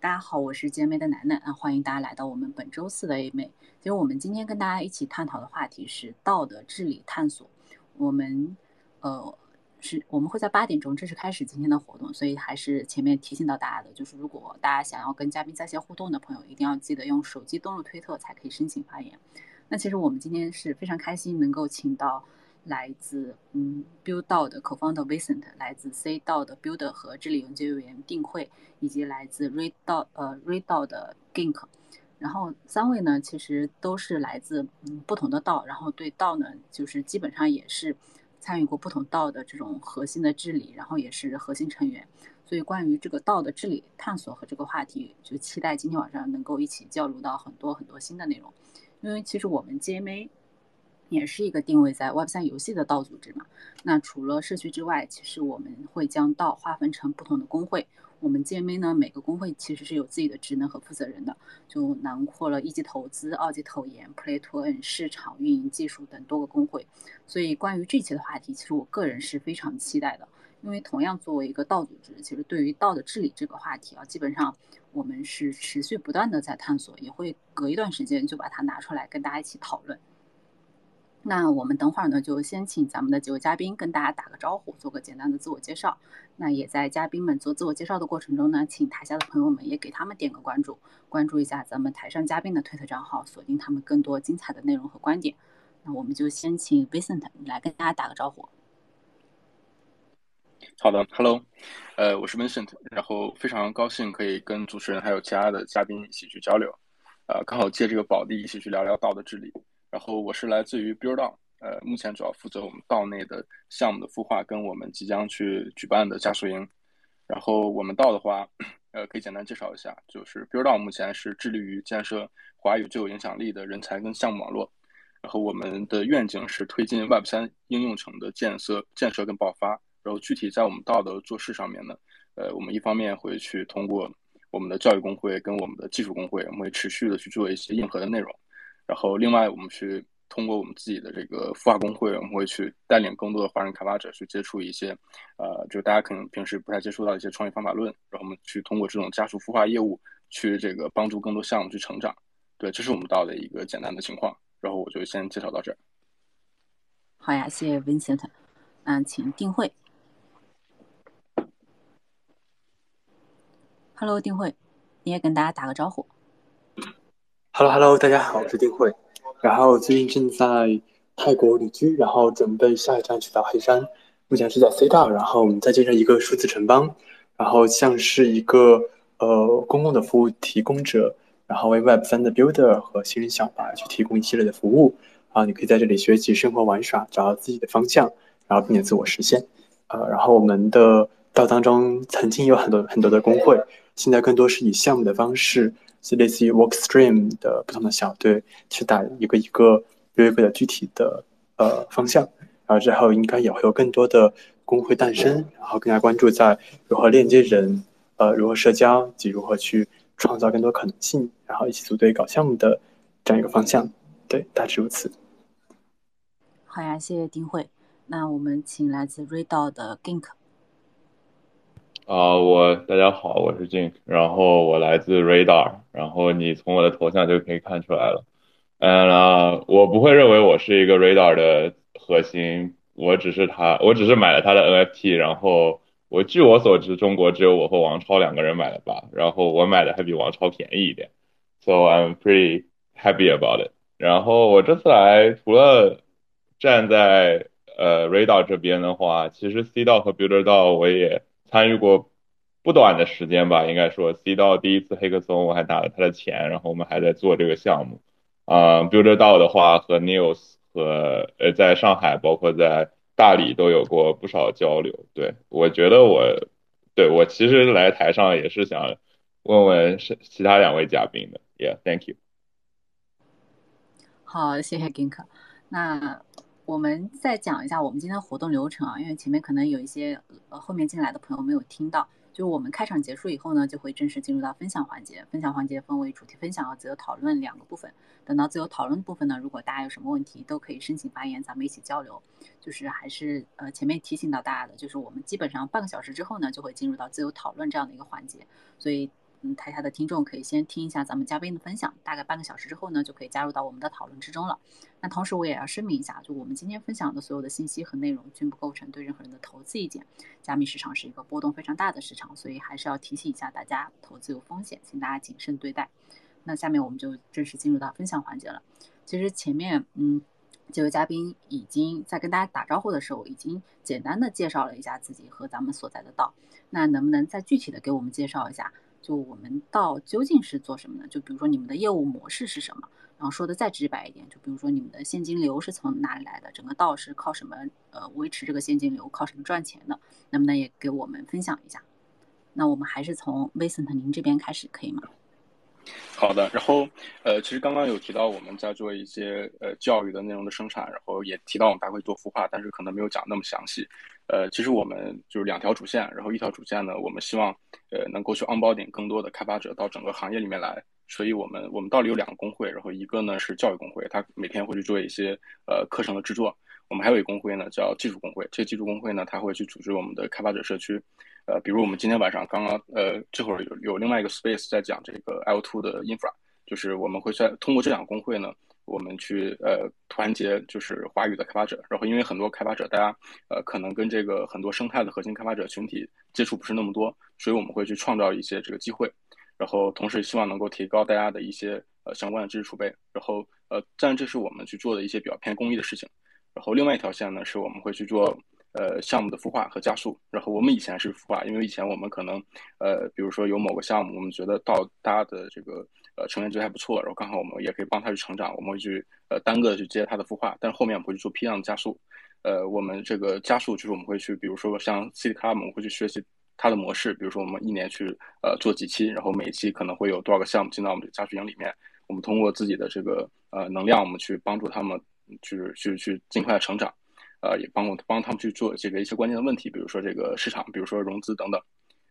大家好，我是 GMA 的楠楠啊，欢迎大家来到我们本周四的 A 妹。其实我们今天跟大家一起探讨的话题是道德治理探索。我们呃是我们会在八点钟正式开始今天的活动，所以还是前面提醒到大家的，就是如果大家想要跟嘉宾在线互动的朋友，一定要记得用手机登录推特才可以申请发言。那其实我们今天是非常开心能够请到。来自嗯，Build 道的 Co-founder Vincent，来自 C 道的 Builder 和治理研究员定慧，以及来自 read 道呃 read 道的 Gink，然后三位呢，其实都是来自嗯不同的道，然后对道呢，就是基本上也是参与过不同道的这种核心的治理，然后也是核心成员，所以关于这个道的治理探索和这个话题，就期待今天晚上能够一起交流到很多很多新的内容，因为其实我们 GMA。也是一个定位在 Web 三游戏的道组织嘛。那除了社区之外，其实我们会将道划分成不同的工会。我们 GMA 呢，每个工会其实是有自己的职能和负责人的，就囊括了一级投资、二级投研、Play to Earn、市场运营、技术等多个工会。所以关于这期的话题，其实我个人是非常期待的。因为同样作为一个道组织，其实对于道的治理这个话题啊，基本上我们是持续不断的在探索，也会隔一段时间就把它拿出来跟大家一起讨论。那我们等会儿呢，就先请咱们的几位嘉宾跟大家打个招呼，做个简单的自我介绍。那也在嘉宾们做自我介绍的过程中呢，请台下的朋友们也给他们点个关注，关注一下咱们台上嘉宾的推特账号，锁定他们更多精彩的内容和观点。那我们就先请 Vincent 来跟大家打个招呼。好的，Hello，呃，我是 Vincent，然后非常高兴可以跟主持人还有其他的嘉宾一起去交流，呃，刚好借这个宝地一起去聊聊道的治理。然后我是来自于 Build On，呃，目前主要负责我们道内的项目的孵化跟我们即将去举办的加速营。然后我们道的话，呃，可以简单介绍一下，就是 Build On 目前是致力于建设华语最有影响力的人才跟项目网络。然后我们的愿景是推进 Web 三应用层的建设、建设跟爆发。然后具体在我们道的做事上面呢，呃，我们一方面会去通过我们的教育工会跟我们的技术工会，我们会持续的去做一些硬核的内容。然后，另外我们去通过我们自己的这个孵化工会，我们会去带领更多的华人开发者去接触一些，呃，就大家可能平时不太接触到一些创业方法论，然后我们去通过这种加速孵化业务，去这个帮助更多项目去成长。对，这是我们到的一个简单的情况。然后我就先介绍到这儿。好呀，谢谢 Vincent。嗯，请定慧。Hello，定慧，你也跟大家打个招呼。Hello，Hello，大家好，我是丁慧。然后最近正在泰国旅居，然后准备下一站去到黑山。目前是在 C 道，然后我们在建设一个数字城邦，然后像是一个呃公共的服务提供者，然后为 Web 三的 Builder 和新人小白去提供一系列的服务。啊，你可以在这里学习生活玩耍，找到自己的方向，然后并且自我实现。呃，然后我们的道当中曾经有很多很多的工会，现在更多是以项目的方式。是类似于 Workstream 的不同的小队去打一个一个约一个的具体的呃方向，然后之后应该也会有更多的工会诞生，然后更加关注在如何链接人，呃，如何社交及如何去创造更多可能性，然后一起组队搞项目的这样一个方向。对，大致如此。好呀，谢谢丁慧。那我们请来自 Redo 的 Gink。啊，我大家好，我是 Jink，然后我来自 Radar，然后你从我的头像就可以看出来了。嗯，我不会认为我是一个 Radar 的核心，我只是他，我只是买了他的 NFT，然后我据我所知，中国只有我和王超两个人买了吧，然后我买的还比王超便宜一点，so I'm pretty happy about it。然后我这次来除了站在呃 Radar 这边的话，其实 C 道和 Builder 道我也。参与过不短的时间吧，应该说 C 到第一次黑客松，我还拿了他的钱，然后我们还在做这个项目。啊，Builder 道的话和 News 和呃在上海，包括在大理都有过不少交流。对我觉得我对我其实来台上也是想问问是其他两位嘉宾的。Yeah，Thank you。好，谢谢 Gink。那。我们再讲一下我们今天的活动流程啊，因为前面可能有一些呃后面进来的朋友没有听到。就是我们开场结束以后呢，就会正式进入到分享环节。分享环节分为主题分享和自由讨论两个部分。等到自由讨论部分呢，如果大家有什么问题，都可以申请发言，咱们一起交流。就是还是呃前面提醒到大家的，就是我们基本上半个小时之后呢，就会进入到自由讨论这样的一个环节。所以嗯，台下的听众可以先听一下咱们嘉宾的分享，大概半个小时之后呢，就可以加入到我们的讨论之中了。那同时我也要声明一下，就我们今天分享的所有的信息和内容均不构成对任何人的投资意见。加密市场是一个波动非常大的市场，所以还是要提醒一下大家，投资有风险，请大家谨慎对待。那下面我们就正式进入到分享环节了。其实前面，嗯，几位嘉宾已经在跟大家打招呼的时候，已经简单的介绍了一下自己和咱们所在的道。那能不能再具体的给我们介绍一下？就我们道究竟是做什么的？就比如说你们的业务模式是什么？然后说的再直白一点，就比如说你们的现金流是从哪里来的？整个道是靠什么呃维持这个现金流？靠什么赚钱的？能不能也给我们分享一下？那我们还是从 Vincent 您这边开始，可以吗？好的，然后呃，其实刚刚有提到我们在做一些呃教育的内容的生产，然后也提到我们大会做孵化，但是可能没有讲那么详细。呃，其实我们就是两条主线，然后一条主线呢，我们希望呃能够去 onboarding 更多的开发者到整个行业里面来，所以我们我们到底有两个工会，然后一个呢是教育工会，它每天会去做一些呃课程的制作，我们还有一个工会呢叫技术工会，这个技术工会呢，它会去组织我们的开发者社区。呃，比如我们今天晚上刚刚，呃，这会儿有有另外一个 space 在讲这个 L2 的 infra，就是我们会在通过这两个工会呢，我们去呃团结就是华语的开发者，然后因为很多开发者大家呃可能跟这个很多生态的核心开发者群体接触不是那么多，所以我们会去创造一些这个机会，然后同时希望能够提高大家的一些呃相关的知识储备，然后呃，当然这是我们去做的一些比较偏公益的事情，然后另外一条线呢是我们会去做。呃，项目的孵化和加速。然后我们以前是孵化，因为以前我们可能，呃，比如说有某个项目，我们觉得到大家的这个呃成员值还不错，然后刚好我们也可以帮他去成长，我们会去呃单个的去接他的孵化。但是后面我们会去做批量的加速。呃，我们这个加速就是我们会去，比如说像 c i t y Club，我们会去学习它的模式。比如说我们一年去呃做几期，然后每一期可能会有多少个项目进到我们的加速营里面。我们通过自己的这个呃能量，我们去帮助他们，去去去尽快的成长。呃，也帮我帮他们去做这个一些关键的问题，比如说这个市场，比如说融资等等。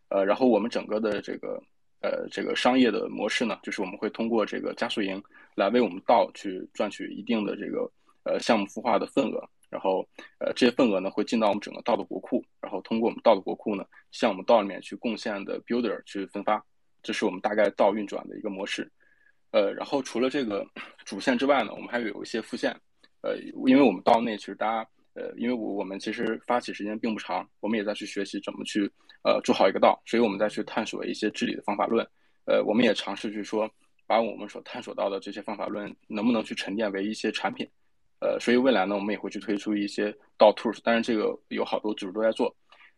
呃，然后我们整个的这个呃这个商业的模式呢，就是我们会通过这个加速营来为我们道去赚取一定的这个呃项目孵化的份额，然后呃这些份额呢会进到我们整个道的国库，然后通过我们道的国库呢向我们道里面去贡献的 builder 去分发，这是我们大概道运转的一个模式。呃，然后除了这个主线之外呢，我们还有一些副线。呃，因为我们道内其实大家。呃，因为我我们其实发起时间并不长，我们也在去学习怎么去呃做好一个道，所以我们在去探索一些治理的方法论。呃，我们也尝试去说，把我们所探索到的这些方法论能不能去沉淀为一些产品。呃，所以未来呢，我们也会去推出一些道 tools，但是这个有好多组织都在做。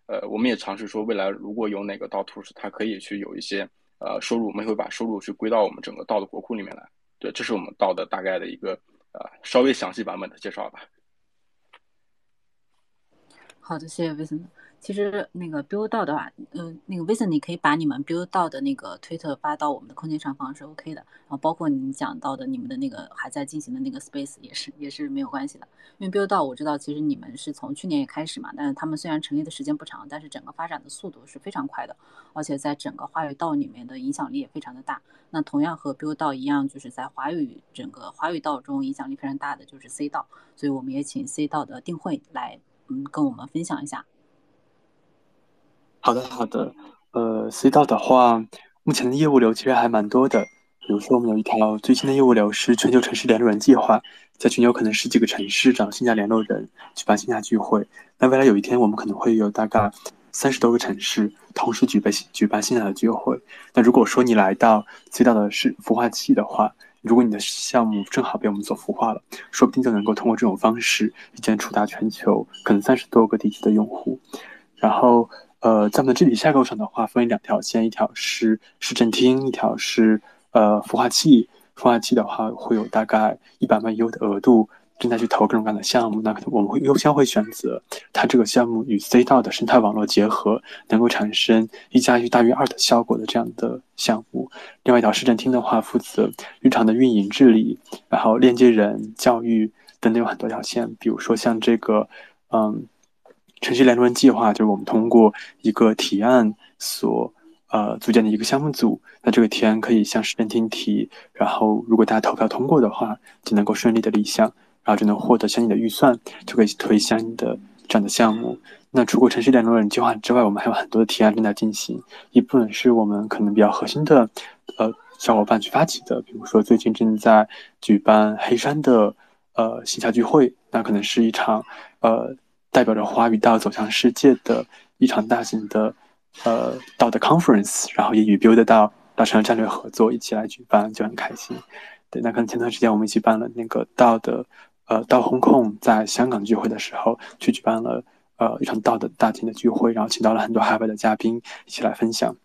呃，我们也尝试说，未来如果有哪个道 tools，它可以去有一些呃收入，我们会把收入去归到我们整个道的国库里面来。对，这是我们道的大概的一个呃稍微详细版本的介绍吧。好的，谢谢 Vincent。其实那个 build 到的话，嗯，那个 Vincent，你可以把你们 build 到的那个推特发到我们的空间上方是 OK 的。然后包括你讲到的你们的那个还在进行的那个 space 也是也是没有关系的。因为 build 到我知道，其实你们是从去年也开始嘛，但是他们虽然成立的时间不长，但是整个发展的速度是非常快的，而且在整个华语道里面的影响力也非常的大。那同样和 build 到一样，就是在华语整个华语道中影响力非常大的就是 C 道，所以我们也请 C 道的定会来。嗯，跟我们分享一下。好的，好的。呃，C 道的话，目前的业务流其实还蛮多的。比如说，我们有一条最新的业务流是全球城市联络人计划，在全球可能十几个城市找线下联络人，举办线下聚会。那未来有一天，我们可能会有大概三十多个城市同时举办举办线下的聚会。那如果说你来到 C 道的是孵化器的话，如果你的项目正好被我们所孵化了，说不定就能够通过这种方式，一键触达全球可能三十多个地区的用户。然后，呃，在我们的治理架构上的话，分为两条线，一条是市政厅，一条是呃孵化器。孵化器的话，会有大概一百万 U 的额度。正在去投各种各样的项目，那我们会优先会选择它这个项目与 C 道的生态网络结合，能够产生一加一大于二的效果的这样的项目。另外一条市政厅的话，负责日常的运营治理，然后链接人、教育等等有很多条线。比如说像这个，嗯，城市联络人计划，就是我们通过一个提案所呃组建的一个项目组，那这个提案可以向市政厅提，然后如果大家投票通过的话，就能够顺利的立项。然后就能获得相应的预算，就可以推相应的这样的项目。那除过城市联络人计划之外，我们还有很多的提案正在进行。一部分是我们可能比较核心的呃小伙伴去发起的，比如说最近正在举办黑山的呃线下聚会，那可能是一场呃代表着华语道走向世界的一场大型的呃道的 conference，然后也与 Build 道达成了战略合作，一起来举办就很开心。对，那可能前段时间我们一起办了那个道的。呃，到 Hong Kong 在香港聚会的时候，去举办了呃一场大的大型的聚会，然后请到了很多海外的嘉宾一起来分享。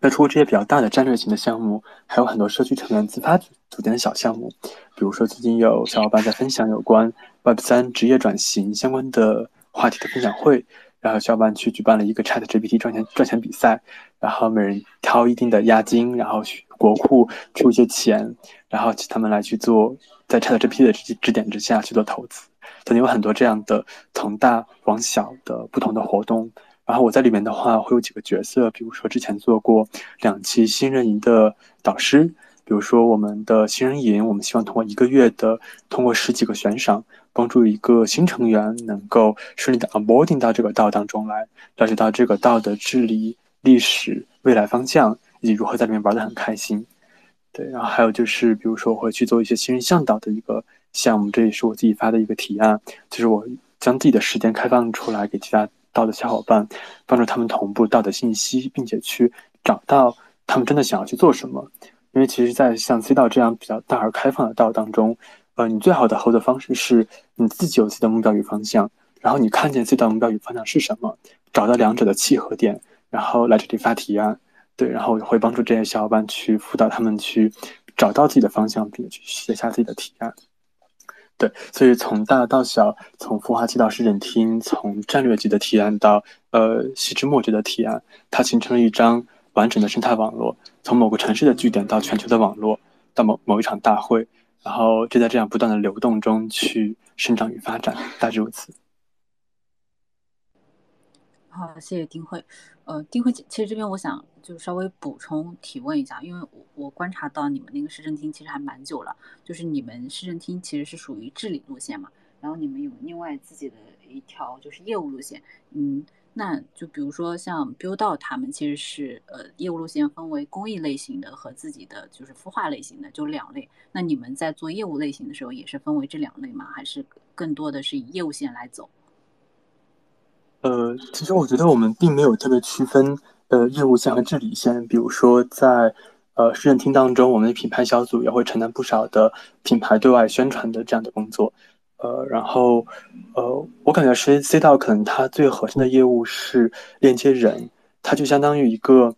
那除了这些比较大的战略型的项目，还有很多社区成员自发组组建的小项目，比如说最近有小伙伴在分享有关 Web 三职业转型相关的话题的分享会，然后小伙伴去举办了一个 Chat GPT 赚钱赚钱比赛，然后每人掏一定的押金，然后去国库出一些钱，然后请他们来去做。在 ChatGPT 的指指点之下去做投资，等经有很多这样的从大往小的不同的活动。然后我在里面的话会有几个角色，比如说之前做过两期新人营的导师，比如说我们的新人营，我们希望通过一个月的，通过十几个悬赏，帮助一个新成员能够顺利的 onboarding 到这个道当中来，了解到这个道的治理、历史、未来方向，以及如何在里面玩的很开心。对，然后还有就是，比如说我会去做一些新人向导的一个项目，这也是我自己发的一个提案，就是我将自己的时间开放出来给其他道的小伙伴，帮助他们同步道的信息，并且去找到他们真的想要去做什么。因为其实，在像 C 道这样比较大而开放的道当中，呃，你最好的合作方式是你自己有自己的目标与方向，然后你看见自己的目标与方向是什么，找到两者的契合点，然后来这里发提案。对，然后会帮助这些小伙伴去辅导他们去找到自己的方向，并且去写下自己的提案。对，所以从大到小，从孵化器到市政厅，从战略级的提案到呃细枝末节的提案，它形成了一张完整的生态网络。从某个城市的据点到全球的网络，到某某一场大会，然后就在这样不断的流动中去生长与发展，大致如此。好，谢谢丁慧。呃，丁慧姐，其实这边我想就稍微补充提问一下，因为我我观察到你们那个市政厅其实还蛮久了，就是你们市政厅其实是属于治理路线嘛，然后你们有另外自己的一条就是业务路线，嗯，那就比如说像 Build 到他们其实是呃业务路线分为公益类型的和自己的就是孵化类型的就两类，那你们在做业务类型的时候也是分为这两类吗？还是更多的是以业务线来走？呃，其实我觉得我们并没有特别区分呃业务线和治理线。比如说在呃市政厅当中，我们的品牌小组也会承担不少的品牌对外宣传的这样的工作。呃，然后呃，我感觉 C C 道可能它最核心的业务是链接人，它就相当于一个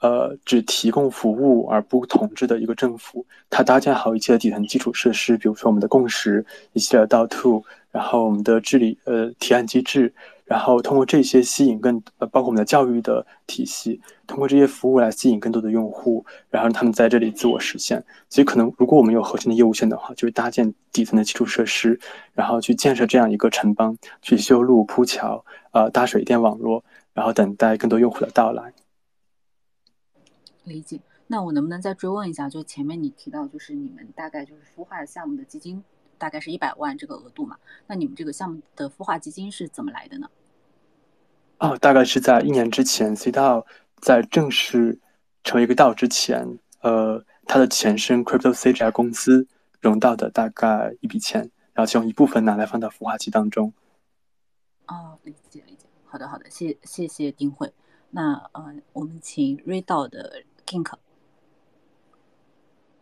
呃只提供服务而不统治的一个政府。它搭建好一切的底层基础设施，比如说我们的共识、一系列的道 to，然后我们的治理呃提案机制。然后通过这些吸引更呃，包括我们的教育的体系，通过这些服务来吸引更多的用户，然后让他们在这里自我实现。所以可能如果我们有核心的业务线的话，就是搭建底层的基础设施，然后去建设这样一个城邦，去修路铺桥，呃，搭水电网络，然后等待更多用户的到来。理解。那我能不能再追问一下？就前面你提到，就是你们大概就是孵化项目的基金大概是一百万这个额度嘛？那你们这个项目的孵化基金是怎么来的呢？哦，大概是在一年之前，C 道在正式成为一个道之前，呃，它的前身 Crypto C 这家公司融到的大概一笔钱，然后其中一部分拿来放到孵化器当中。哦，理解理解，好的好的，谢谢谢丁慧。那呃，我们请瑞道的 Kink。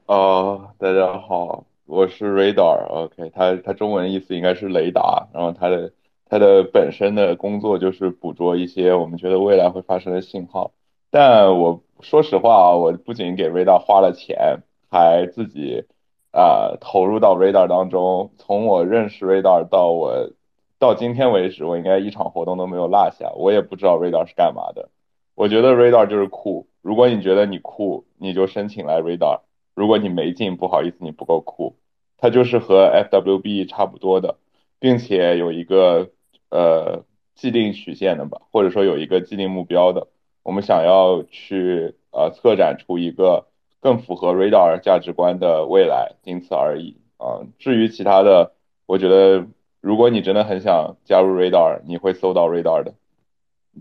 哦，大家好，我是 Radar，OK，它它中文意思应该是雷达，然后它的。它的本身的工作就是捕捉一些我们觉得未来会发生的信号，但我说实话啊，我不仅给 Radar 花了钱，还自己啊投入到 Radar 当中。从我认识 Radar 到我到今天为止，我应该一场活动都没有落下。我也不知道 Radar 是干嘛的。我觉得 Radar 就是酷。如果你觉得你酷，你就申请来 Radar。如果你没进，不好意思，你不够酷。它就是和 FWB 差不多的，并且有一个。呃，既定曲线的吧，或者说有一个既定目标的，我们想要去呃策展出一个更符合 Radar 价值观的未来，仅此而已啊。至于其他的，我觉得如果你真的很想加入 Radar，你会搜到 Radar 的，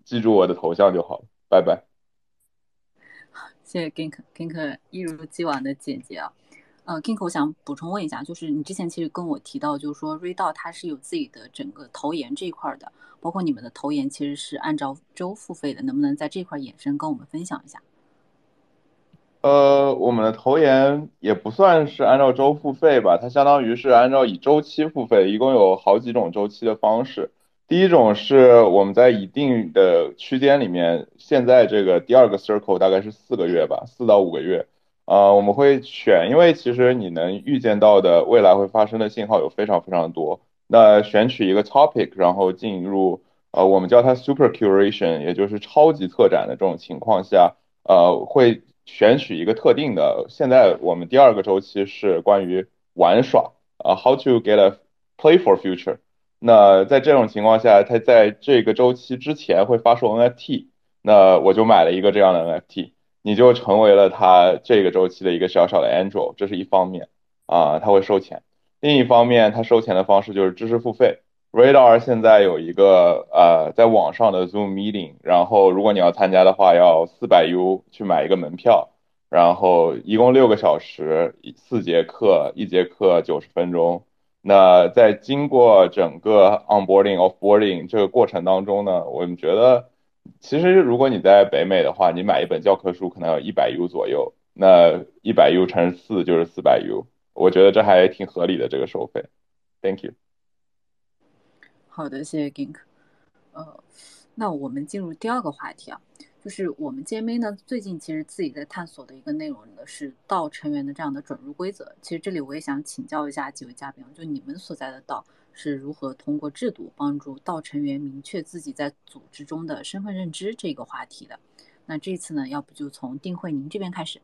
记住我的头像就好了。拜拜。谢谢 Gink，Gink 一如既往的简洁啊。呃，Gink，我想补充问一下，就是你之前其实跟我提到，就是说 Radar 它是有自己的整个投研这一块的，包括你们的投研其实是按照周付费的，能不能在这块延伸跟我们分享一下？呃，我们的投研也不算是按照周付费吧，它相当于是按照以周期付费，一共有好几种周期的方式。第一种是我们在一定的区间里面，现在这个第二个 circle 大概是四个月吧，四到五个月。呃，我们会选，因为其实你能预见到的未来会发生的信号有非常非常多。那选取一个 topic，然后进入呃，我们叫它 super curation，也就是超级策展的这种情况下，呃，会选取一个特定的。现在我们第二个周期是关于玩耍，啊，how to get a play for future。那在这种情况下，它在这个周期之前会发售 NFT，那我就买了一个这样的 NFT，你就成为了它这个周期的一个小小的 angel，这是一方面啊，它会收钱。另一方面，它收钱的方式就是知识付费。Radar 现在有一个呃在网上的 Zoom meeting，然后如果你要参加的话，要四百 U 去买一个门票，然后一共六个小时，四节课，一节课九十分钟。那在经过整个 onboarding、offboarding 这个过程当中呢，我们觉得，其实如果你在北美的话，你买一本教科书可能要一百 U 左右，那一百 U 乘四就是四百 U，我觉得这还挺合理的这个收费。Thank you。好的，谢谢 Gink。呃，那我们进入第二个话题啊。就是我们 JMA 呢，最近其实自己在探索的一个内容呢，是道成员的这样的准入规则。其实这里我也想请教一下几位嘉宾，就你们所在的道是如何通过制度帮助道成员明确自己在组织中的身份认知这个话题的。那这次呢，要不就从定慧您这边开始。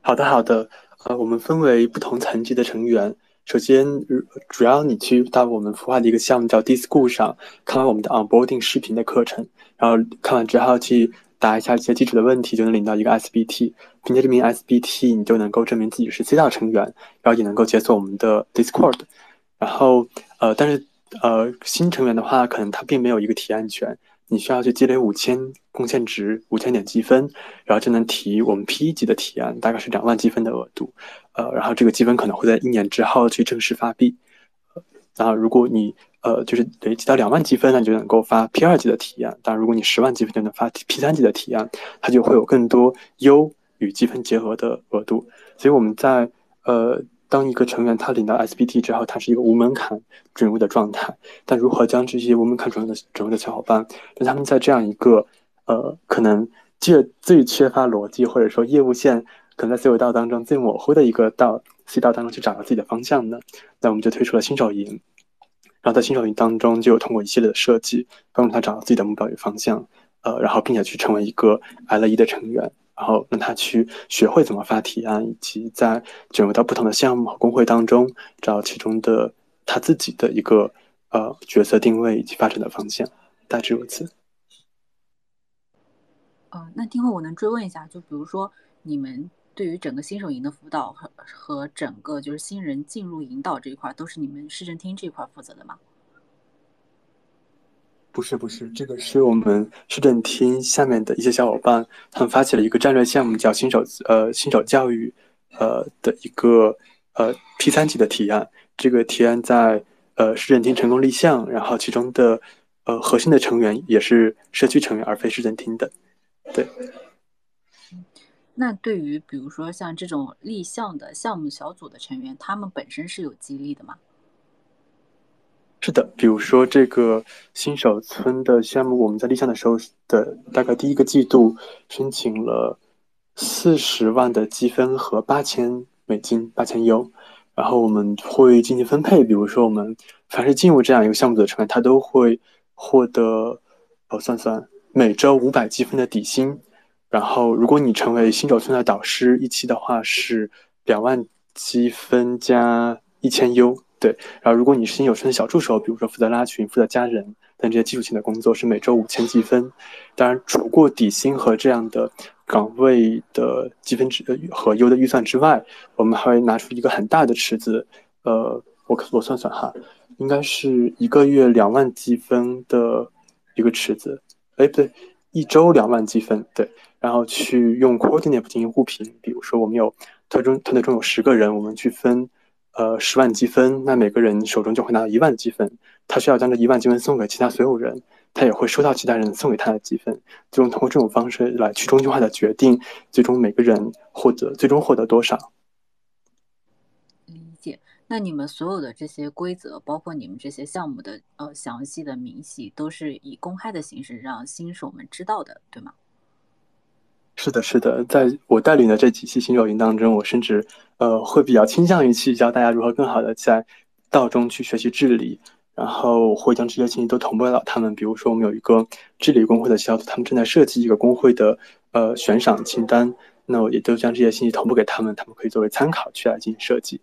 好的，好的。呃，我们分为不同层级的成员。首先，主要你去到我们孵化的一个项目叫 Discord 上，看完我们的 onboarding 视频的课程，然后看完之后去答一下一些基础的问题，就能领到一个 SBT。凭借这名 SBT，你就能够证明自己是 C 道成员，然后也能够解锁我们的 Discord。然后，呃，但是，呃，新成员的话，可能他并没有一个提案权，你需要去积累五千贡献值、五千点积分，然后就能提我们 P 一级的提案，大概是两万积分的额度。呃，然后这个积分可能会在一年之后去正式发币。然后如果你呃就是累积到两万积分，那你就能够发 P 二级的提案。当然，如果你十万积分就能发 P 三级的提案，它就会有更多优与积分结合的额度。所以我们在呃当一个成员他领到 SBT 之后，它是一个无门槛准入的状态。但如何将这些无门槛准入的准入的小伙伴，让他们在这样一个呃可能最最缺乏逻辑或者说业务线。可能在 C 维道当中最模糊的一个道 C 道当中去找到自己的方向呢？那我们就推出了新手营，然后在新手营当中就通过一系列的设计，帮助他找到自己的目标与方向，呃，然后并且去成为一个 L 一的成员，然后让他去学会怎么发提案，以及在卷入到不同的项目和工会当中找其中的他自己的一个呃角色定位以及发展的方向，大致如此。呃，那丁慧，我能追问一下，就比如说你们。对于整个新手营的辅导和和整个就是新人进入引导这一块，都是你们市政厅这一块负责的吗？不是不是，这个是我们市政厅下面的一些小伙伴，他们发起了一个战略项目，叫新手呃新手教育呃的一个呃 P 三级的提案。这个提案在呃市政厅成功立项，然后其中的呃核心的成员也是社区成员，而非市政厅的，对。那对于比如说像这种立项的项目小组的成员，他们本身是有激励的吗？是的，比如说这个新手村的项目，我们在立项的时候的大概第一个季度申请了四十万的积分和八千美金，八千 U，然后我们会进行分配，比如说我们凡是进入这样一个项目的成员，他都会获得，我算算，每周五百积分的底薪。然后，如果你成为新手村的导师，一期的话是两万积分加一千 U，对。然后，如果你是新手村的小助手，比如说负责拉群、负责加人等这些基础性的工作，是每周五千积分。当然，除过底薪和这样的岗位的积分值和优的预算之外，我们还会拿出一个很大的池子，呃，我我算算哈，应该是一个月两万积分的一个池子，哎不对，一周两万积分，对，然后去用 coordinate 进行互评，比如说我们有团队中团队中有十个人，我们去分。呃，十万积分，那每个人手中就会拿到一万积分。他需要将这一万积分送给其他所有人，他也会收到其他人送给他的积分。最终通过这种方式来去中心化的决定，最终每个人获得最终获得多少。理解。那你们所有的这些规则，包括你们这些项目的呃详细的明细，都是以公开的形式让新手们知道的，对吗？是的，是的，在我带领的这几期新手营当中，我甚至呃会比较倾向于去教大家如何更好的在道中去学习治理，然后会将这些信息都同步到他们。比如说，我们有一个治理工会的小组，他们正在设计一个工会的呃悬赏清单，那我也都将这些信息同步给他们，他们可以作为参考去来进行设计。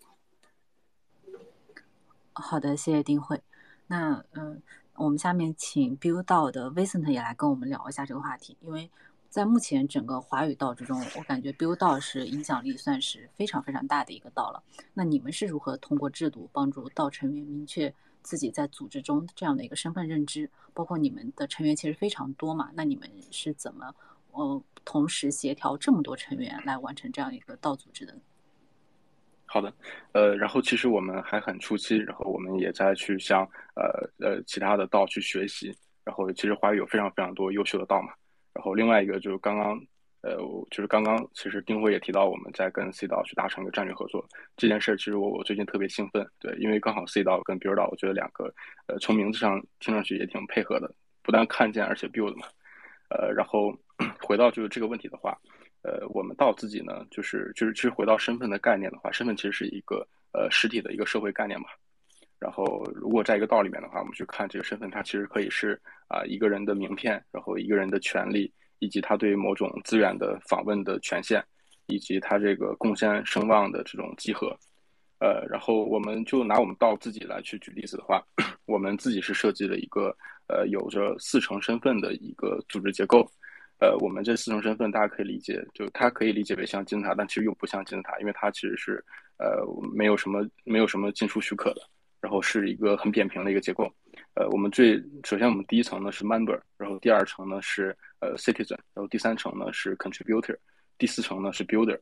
好的，谢谢丁慧。那嗯，我们下面请 Build 道的 Vincent 也来跟我们聊一下这个话题，因为。在目前整个华语道之中，我感觉 Build 道是影响力算是非常非常大的一个道了。那你们是如何通过制度帮助道成员明确自己在组织中这样的一个身份认知？包括你们的成员其实非常多嘛，那你们是怎么呃同时协调这么多成员来完成这样一个道组织的？好的，呃，然后其实我们还很初期，然后我们也在去向呃呃其他的道去学习，然后其实华语有非常非常多优秀的道嘛。然后另外一个就是刚刚，呃，就是刚刚其实丁辉也提到我们在跟 C 道去达成一个战略合作这件事儿，其实我我最近特别兴奋，对，因为刚好 C 道跟 Build 道，我觉得两个，呃，从名字上听上去也挺配合的，不但看见而且 Build 嘛，呃，然后 回到就是这个问题的话，呃，我们到自己呢，就是就是其实回到身份的概念的话，身份其实是一个呃实体的一个社会概念嘛。然后，如果在一个道里面的话，我们去看这个身份，它其实可以是啊一个人的名片，然后一个人的权利，以及他对某种资源的访问的权限，以及他这个贡献声望的这种集合。呃，然后我们就拿我们道自己来去举例子的话，我们自己是设计了一个呃有着四层身份的一个组织结构。呃，我们这四层身份大家可以理解，就它可以理解为像金字塔，但其实又不像金字塔，因为它其实是呃没有什么没有什么进出许可的。然后是一个很扁平的一个结构，呃，我们最首先我们第一层呢是 member，然后第二层呢是呃 citizen，然后第三层呢是 contributor，第四层呢是 builder，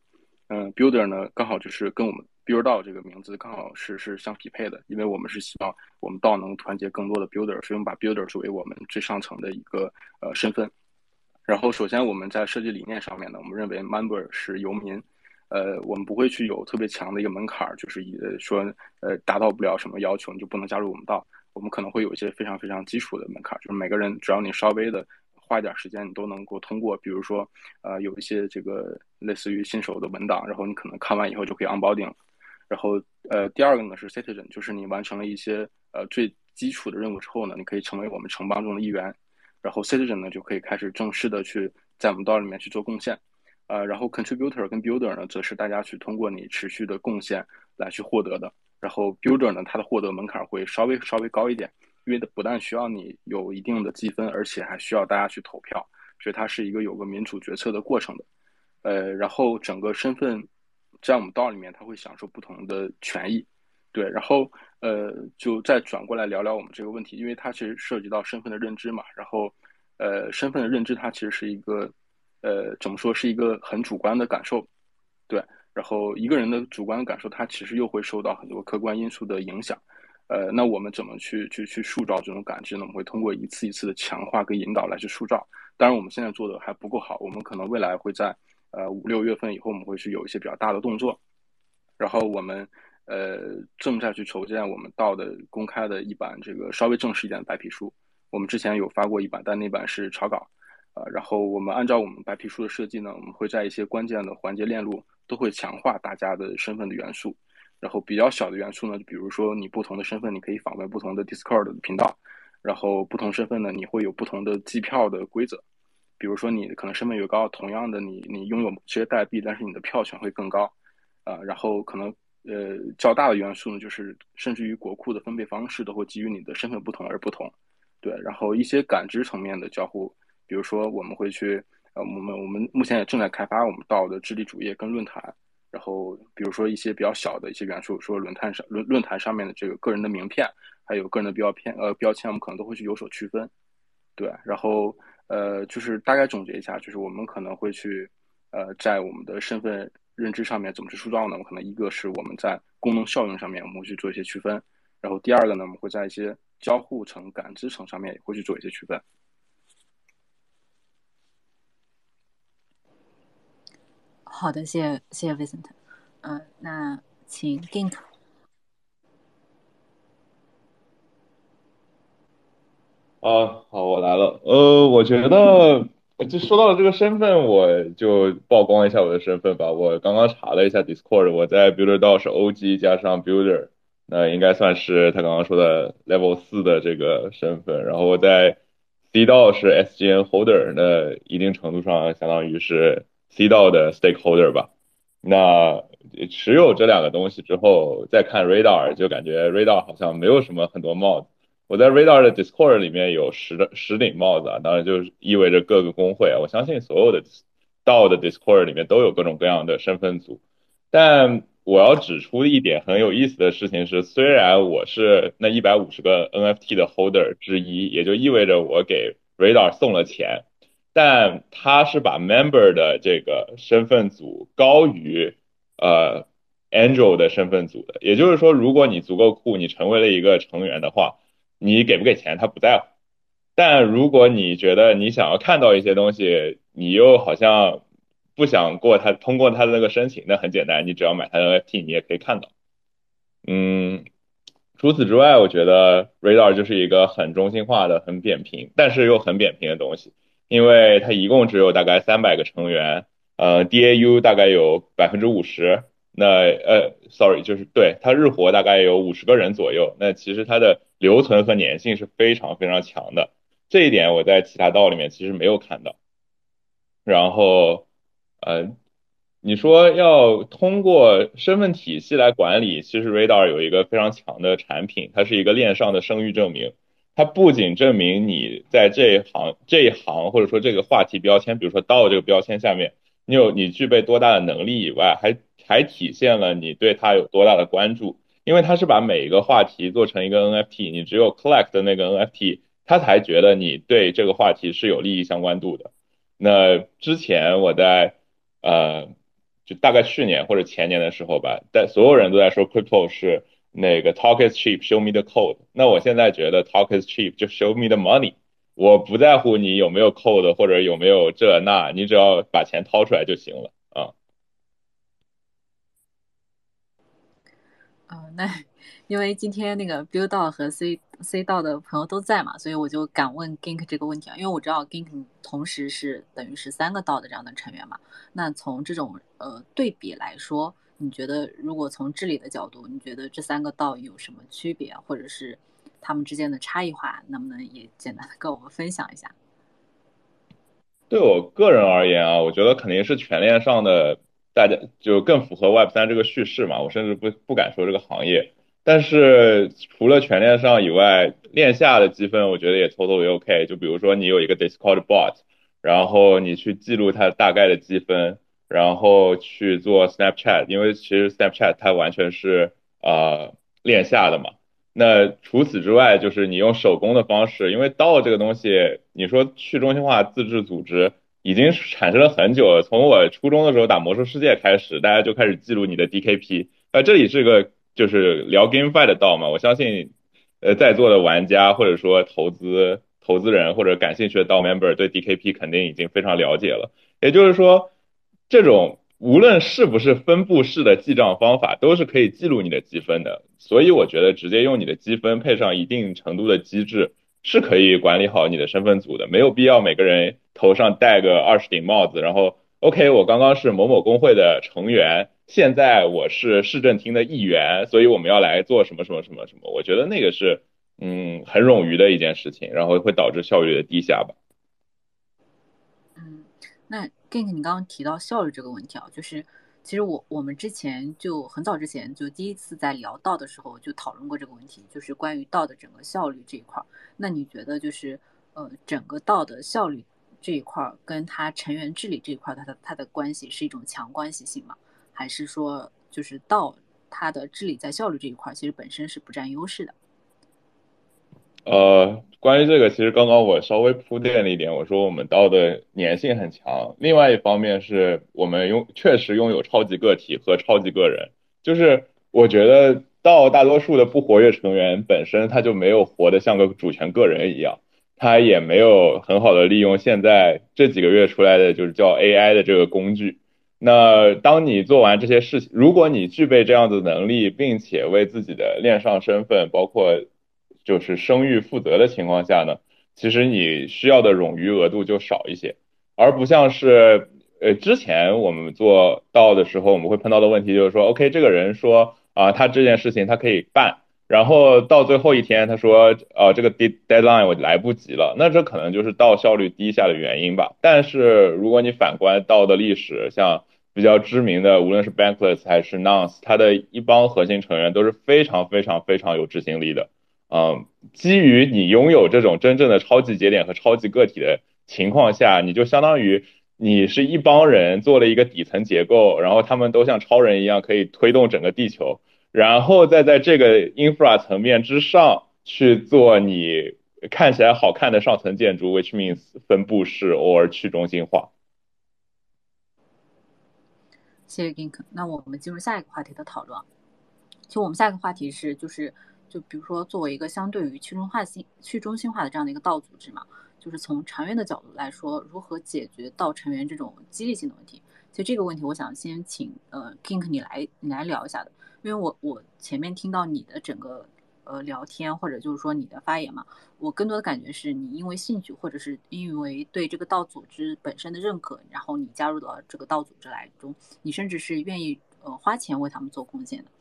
嗯，builder 呢刚好就是跟我们 build 道这个名字刚好是是相匹配的，因为我们是希望我们道能团结更多的 builder，所以我们把 builder 作为我们最上层的一个呃身份。然后首先我们在设计理念上面呢，我们认为 member 是游民。呃，我们不会去有特别强的一个门槛儿，就是以说，呃，达到不了什么要求，你就不能加入我们道。我们可能会有一些非常非常基础的门槛，就是每个人只要你稍微的花一点时间，你都能够通过。比如说，呃，有一些这个类似于新手的文档，然后你可能看完以后就可以 onboarding。然后，呃，第二个呢是 citizen，就是你完成了一些呃最基础的任务之后呢，你可以成为我们城邦中的一员。然后 citizen 呢就可以开始正式的去在我们道里面去做贡献。呃，然后 contributor 跟 builder 呢，则是大家去通过你持续的贡献来去获得的。然后 builder 呢，它的获得门槛会稍微稍微高一点，因为不但需要你有一定的积分，而且还需要大家去投票，所以它是一个有个民主决策的过程的。呃，然后整个身份在我们道里面，它会享受不同的权益。对，然后呃，就再转过来聊聊我们这个问题，因为它其实涉及到身份的认知嘛。然后呃，身份的认知它其实是一个。呃，怎么说是一个很主观的感受，对。然后一个人的主观感受，他其实又会受到很多客观因素的影响。呃，那我们怎么去去去塑造这种感知呢？我们会通过一次一次的强化跟引导来去塑造。当然，我们现在做的还不够好，我们可能未来会在呃五六月份以后，我们会去有一些比较大的动作。然后我们呃正在去筹建我们到的公开的一版这个稍微正式一点的白皮书。我们之前有发过一版，但那版是草稿。啊，然后我们按照我们白皮书的设计呢，我们会在一些关键的环节链路都会强化大家的身份的元素，然后比较小的元素呢，就比如说你不同的身份，你可以访问不同的 Discord 的频道，然后不同身份呢，你会有不同的计票的规则，比如说你可能身份越高，同样的你你拥有这些代币，但是你的票权会更高，啊，然后可能呃较大的元素呢，就是甚至于国库的分配方式都会基于你的身份不同而不同，对，然后一些感知层面的交互。比如说，我们会去，呃，我们我们目前也正在开发我们道的智力主页跟论坛，然后比如说一些比较小的一些元素，说论坛上论论坛上面的这个个人的名片，还有个人的标签呃标签，我们可能都会去有所区分。对，然后呃就是大概总结一下，就是我们可能会去呃在我们的身份认知上面怎么去塑造呢？我可能一个是我们在功能效应上面我们会去做一些区分，然后第二个呢，我们会在一些交互层、感知层上面也会去做一些区分。好的，谢谢谢谢 Vincent。嗯，那请 Gink。啊，好，我来了。呃，我觉得就说到了这个身份，我就曝光一下我的身份吧。我刚刚查了一下 Discord，我在 Builder 道是 OG 加上 Builder，那应该算是他刚刚说的 Level 四的这个身份。然后我在 C 道是 SGN Holder，那一定程度上相当于是 C 道的 Stakeholder 吧。那持有这两个东西之后，再看 Radar，就感觉 Radar 好像没有什么很多帽子。我在 Radar 的 Discord 里面有十十顶帽子啊，当然就是意味着各个工会啊。我相信所有的道的 Discord 里面都有各种各样的身份组。但我要指出一点很有意思的事情是，虽然我是那一百五十个 NFT 的 Holder 之一，也就意味着我给 Radar 送了钱。但他是把 member 的这个身份组高于呃 angel 的身份组的，也就是说，如果你足够酷，你成为了一个成员的话，你给不给钱他不在乎。但如果你觉得你想要看到一些东西，你又好像不想过他通过他的那个申请，那很简单，你只要买他的 NFT，你也可以看到。嗯，除此之外，我觉得 Radar 就是一个很中心化的、很扁平，但是又很扁平的东西。因为它一共只有大概三百个成员，呃，DAU 大概有百分之五十，那呃，sorry，就是对它日活大概有五十个人左右，那其实它的留存和粘性是非常非常强的，这一点我在其他道里面其实没有看到。然后，呃，你说要通过身份体系来管理，其实 Radar 有一个非常强的产品，它是一个链上的声誉证明。它不仅证明你在这一行这一行或者说这个话题标签，比如说到这个标签下面，你有你具备多大的能力以外，还还体现了你对它有多大的关注。因为它是把每一个话题做成一个 NFT，你只有 collect 的那个 NFT，他才觉得你对这个话题是有利益相关度的。那之前我在呃，就大概去年或者前年的时候吧，在所有人都在说 crypto 是。那个 talk is cheap, show me the code。那我现在觉得 talk is cheap，就 show me the money。我不在乎你有没有 code 或者有没有这那，你只要把钱掏出来就行了啊。啊，那因为今天那个 build 道和 C C 道的朋友都在嘛，所以我就敢问 Gink 这个问题啊。因为我知道 Gink 同时是等于是三个道的这样的成员嘛。那从这种呃对比来说。你觉得，如果从治理的角度，你觉得这三个道有什么区别，或者是他们之间的差异化，能不能也简单的跟我们分享一下？对我个人而言啊，我觉得肯定是全链上的，大家就更符合 Web 三这个叙事嘛。我甚至不不敢说这个行业，但是除了全链上以外，链下的积分我觉得也 totally OK。就比如说你有一个 Discord bot，然后你去记录它大概的积分。然后去做 Snapchat，因为其实 Snapchat 它完全是呃链下的嘛。那除此之外，就是你用手工的方式，因为 DAO 这个东西，你说去中心化自治组织已经产生了很久了。从我初中的时候打魔兽世界开始，大家就开始记录你的 DKP。呃，这里是个就是聊 GameFi 的道嘛，我相信呃在座的玩家或者说投资投资人或者感兴趣的 DAO member 对 DKP 肯定已经非常了解了。也就是说。这种无论是不是分布式的记账方法，都是可以记录你的积分的。所以我觉得直接用你的积分配上一定程度的机制，是可以管理好你的身份组的。没有必要每个人头上戴个二十顶帽子，然后 OK，我刚刚是某某工会的成员，现在我是市政厅的议员，所以我们要来做什么什么什么什么。我觉得那个是嗯很冗余的一件事情，然后会导致效率的低下吧。嗯，那。Gink，你刚刚提到效率这个问题啊，就是其实我我们之前就很早之前就第一次在聊道的时候就讨论过这个问题，就是关于道的整个效率这一块儿。那你觉得就是呃整个道的效率这一块儿跟它成员治理这一块儿它的它的关系是一种强关系性吗？还是说就是道它的治理在效率这一块其实本身是不占优势的？呃，关于这个，其实刚刚我稍微铺垫了一点，我说我们道的粘性很强。另外一方面是我们拥确实拥有超级个体和超级个人，就是我觉得到大多数的不活跃成员本身他就没有活得像个主权个人一样，他也没有很好的利用现在这几个月出来的就是叫 AI 的这个工具。那当你做完这些事情，如果你具备这样的能力，并且为自己的链上身份，包括就是声誉负责的情况下呢，其实你需要的冗余额度就少一些，而不像是呃之前我们做到的时候，我们会碰到的问题就是说，OK，这个人说啊，他这件事情他可以办，然后到最后一天他说，呃，这个 deadline 我来不及了，那这可能就是到效率低下的原因吧。但是如果你反观到的历史，像比较知名的，无论是 Bankless 还是 Nonce，它的一帮核心成员都是非常非常非常有执行力的。嗯，基于你拥有这种真正的超级节点和超级个体的情况下，你就相当于你是一帮人做了一个底层结构，然后他们都像超人一样可以推动整个地球，然后再在这个 infra 层面之上去做你看起来好看的上层建筑，which means 分布式 or 去中心化。谢谢 Gink，那我们进入下一个话题的讨论。其实我们下一个话题是就是。就比如说，作为一个相对于去中化性、去中心化的这样的一个道组织嘛，就是从长远的角度来说，如何解决道成员这种激励性的问题？其实这个问题，我想先请呃 Kink 你来你来聊一下的，因为我我前面听到你的整个呃聊天或者就是说你的发言嘛，我更多的感觉是你因为兴趣或者是因为对这个道组织本身的认可，然后你加入到这个道组织来中，你甚至是愿意呃花钱为他们做贡献的。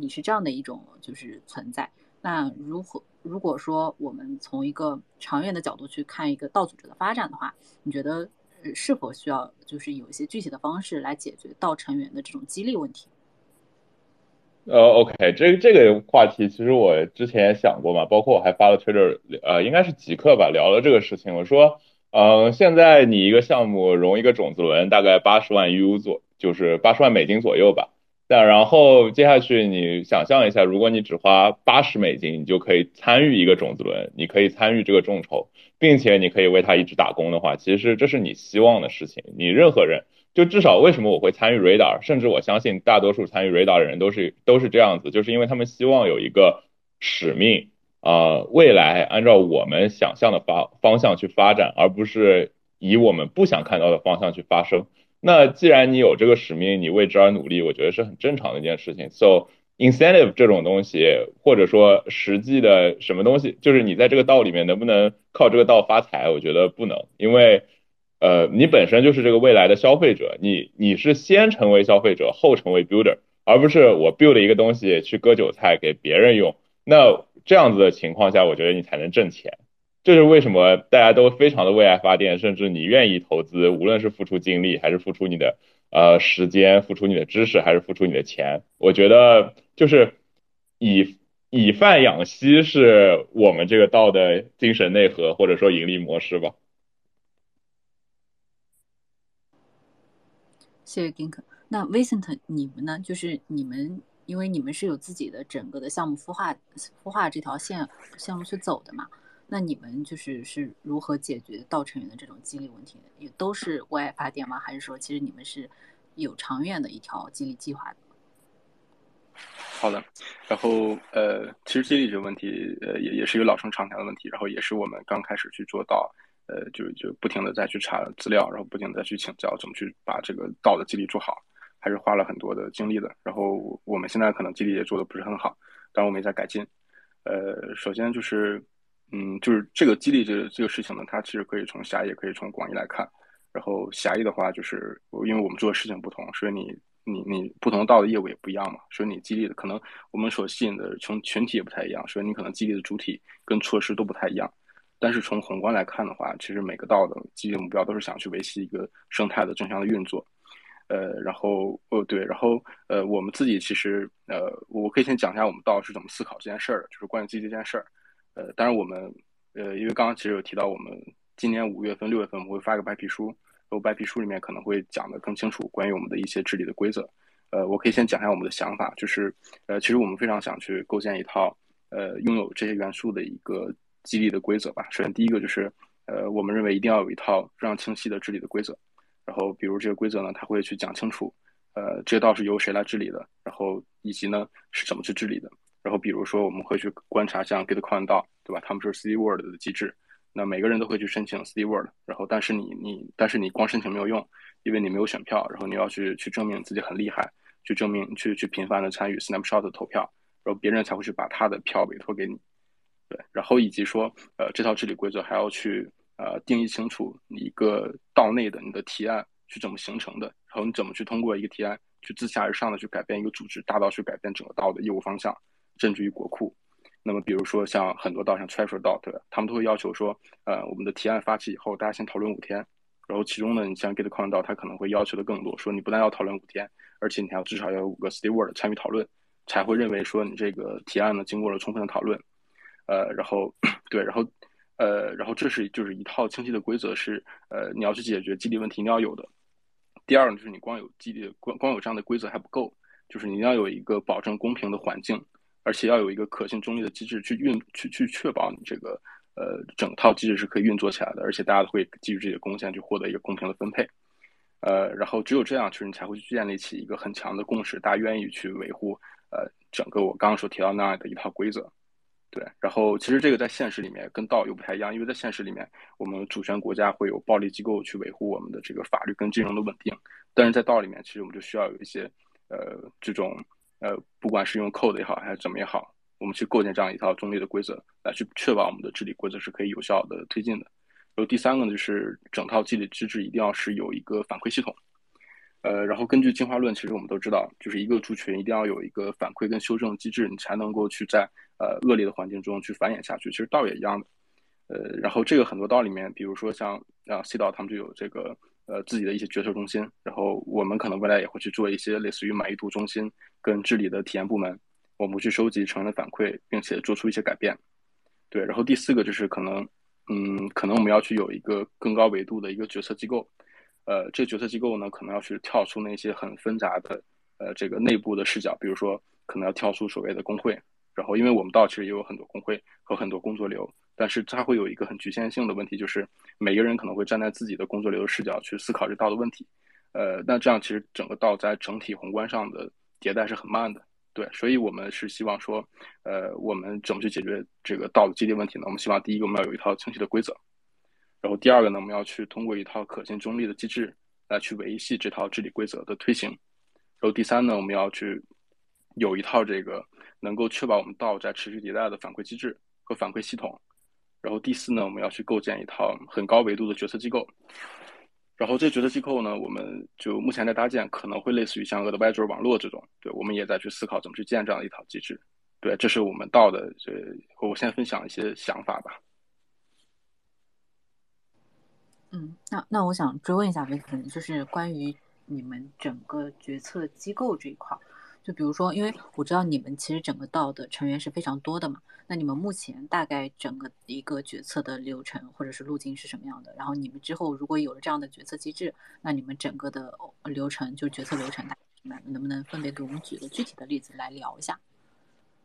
你是这样的一种就是存在。那如何如果说我们从一个长远的角度去看一个道组织的发展的话，你觉得是否需要就是有一些具体的方式来解决道成员的这种激励问题？呃，OK，这这个话题其实我之前也想过嘛，包括我还发了 Twitter，呃，应该是极客吧，聊了这个事情。我说，嗯，现在你一个项目融一个种子轮，大概八十万 U 左，就是八十万美金左右吧。但然后接下去你想象一下，如果你只花八十美金，你就可以参与一个种子轮，你可以参与这个众筹，并且你可以为他一直打工的话，其实这是你希望的事情。你任何人，就至少为什么我会参与 Radar，甚至我相信大多数参与 Radar 的人都是都是这样子，就是因为他们希望有一个使命啊，未来按照我们想象的发方向去发展，而不是以我们不想看到的方向去发生。那既然你有这个使命，你为之而努力，我觉得是很正常的一件事情。So incentive 这种东西，或者说实际的什么东西，就是你在这个道里面能不能靠这个道发财，我觉得不能，因为呃，你本身就是这个未来的消费者，你你是先成为消费者，后成为 builder，而不是我 build 一个东西去割韭菜给别人用。那这样子的情况下，我觉得你才能挣钱。这是为什么大家都非常的为爱发电，甚至你愿意投资，无论是付出精力，还是付出你的呃时间，付出你的知识，还是付出你的钱，我觉得就是以以贩养吸是我们这个道的精神内核，或者说盈利模式吧。谢谢 Gink。那 Vincent，你们呢？就是你们，因为你们是有自己的整个的项目孵化孵化这条线线路去走的嘛？那你们就是是如何解决道成员的这种激励问题的？也都是为爱发电吗？还是说其实你们是有长远的一条激励计划的？好的，然后呃，其实激励这个问题，呃，也也是一个老生常谈的问题，然后也是我们刚开始去做到，呃，就就不停的再去查资料，然后不停的再去请教怎么去把这个道的激励做好，还是花了很多的精力的。然后我们现在可能激励也做的不是很好，当然我们也在改进。呃，首先就是。嗯，就是这个激励这这个事情呢，它其实可以从狭义，可以从广义来看。然后狭义的话，就是因为我们做的事情不同，所以你你你不同道的业务也不一样嘛，所以你激励的可能我们所吸引的群群体也不太一样，所以你可能激励的主体跟措施都不太一样。但是从宏观来看的话，其实每个道的激励目标都是想去维系一个生态的正向的运作。呃，然后哦对，然后呃，我们自己其实呃，我可以先讲一下我们道是怎么思考这件事儿的，就是关于激励这件事儿。呃，当然我们，呃，因为刚刚其实有提到，我们今年五月份、六月份我们会发个白皮书，然后白皮书里面可能会讲的更清楚关于我们的一些治理的规则。呃，我可以先讲一下我们的想法，就是呃，其实我们非常想去构建一套呃拥有这些元素的一个激励的规则吧。首先第一个就是呃，我们认为一定要有一套非常清晰的治理的规则。然后比如这个规则呢，它会去讲清楚，呃，这道是由谁来治理的，然后以及呢是怎么去治理的。然后比如说我们会去观察像 GitCoin 道，对吧？他们是 Cityword 的机制。那每个人都会去申请 City Word，然后但是你你但是你光申请没有用，因为你没有选票，然后你要去去证明自己很厉害，去证明去去频繁的参与 Snapshot 的投票，然后别人才会去把他的票委托给你，对，然后以及说呃这套治理规则还要去呃定义清楚你一个道内的你的提案是怎么形成的，然后你怎么去通过一个提案去自下而上的去改变一个组织，大到去改变整个道的业务方向，甚至于国库。那么，比如说像很多道，像 Treasure 道，对吧？他们都会要求说，呃，我们的提案发起以后，大家先讨论五天。然后其中呢，你像 GitCoin 道，它可能会要求的更多，说你不但要讨论五天，而且你还要至少要有五个 Steward 参与讨论，才会认为说你这个提案呢经过了充分的讨论。呃，然后 对，然后呃，然后这是就是一套清晰的规则，是呃你要去解决激励问题你要有的。第二呢，就是你光有激励光光有这样的规则还不够，就是你要有一个保证公平的环境。而且要有一个可信中立的机制去运去去确保你这个呃整套机制是可以运作起来的，而且大家都会基于这些贡献去获得一个公平的分配，呃，然后只有这样，其实你才会去建立起一个很强的共识，大家愿意去维护呃整个我刚刚所提到那样的一套规则，对。然后其实这个在现实里面跟道又不太一样，因为在现实里面，我们主权国家会有暴力机构去维护我们的这个法律跟金融的稳定，但是在道里面，其实我们就需要有一些呃这种。呃，不管是用 code 也好，还是怎么也好，我们去构建这样一套中立的规则，来去确保我们的治理规则是可以有效的推进的。然后第三个呢，就是整套治理机制一定要是有一个反馈系统。呃，然后根据进化论，其实我们都知道，就是一个族群一定要有一个反馈跟修正机制，你才能够去在呃恶劣的环境中去繁衍下去。其实道也一样的。呃，然后这个很多道里面，比如说像啊 C 道，他们就有这个。呃，自己的一些决策中心，然后我们可能未来也会去做一些类似于满意度中心跟治理的体验部门，我们去收集成人的反馈，并且做出一些改变。对，然后第四个就是可能，嗯，可能我们要去有一个更高维度的一个决策机构，呃，这个决策机构呢，可能要去跳出那些很纷杂的，呃，这个内部的视角，比如说可能要跳出所谓的工会，然后因为我们道其实也有很多工会和很多工作流。但是它会有一个很局限性的问题，就是每个人可能会站在自己的工作流的视角去思考这道的问题，呃，那这样其实整个道在整体宏观上的迭代是很慢的，对，所以我们是希望说，呃，我们怎么去解决这个道的激励问题呢？我们希望第一个我们要有一套清晰的规则，然后第二个呢，我们要去通过一套可信中立的机制来去维系这套治理规则的推行，然后第三呢，我们要去有一套这个能够确保我们道在持续迭代的反馈机制和反馈系统。然后第四呢，我们要去构建一套很高维度的决策机构。然后这决策机构呢，我们就目前在搭建，可能会类似于像 Advisor 网络这种。对，我们也在去思考怎么去建这样一套机制。对，这是我们到的。这我先分享一些想法吧。嗯，那那我想追问一下维克，就是关于你们整个决策机构这一块。就比如说，因为我知道你们其实整个道的成员是非常多的嘛，那你们目前大概整个一个决策的流程或者是路径是什么样的？然后你们之后如果有了这样的决策机制，那你们整个的流程就决策流程，那能不能分别给我们举个具体的例子来聊一下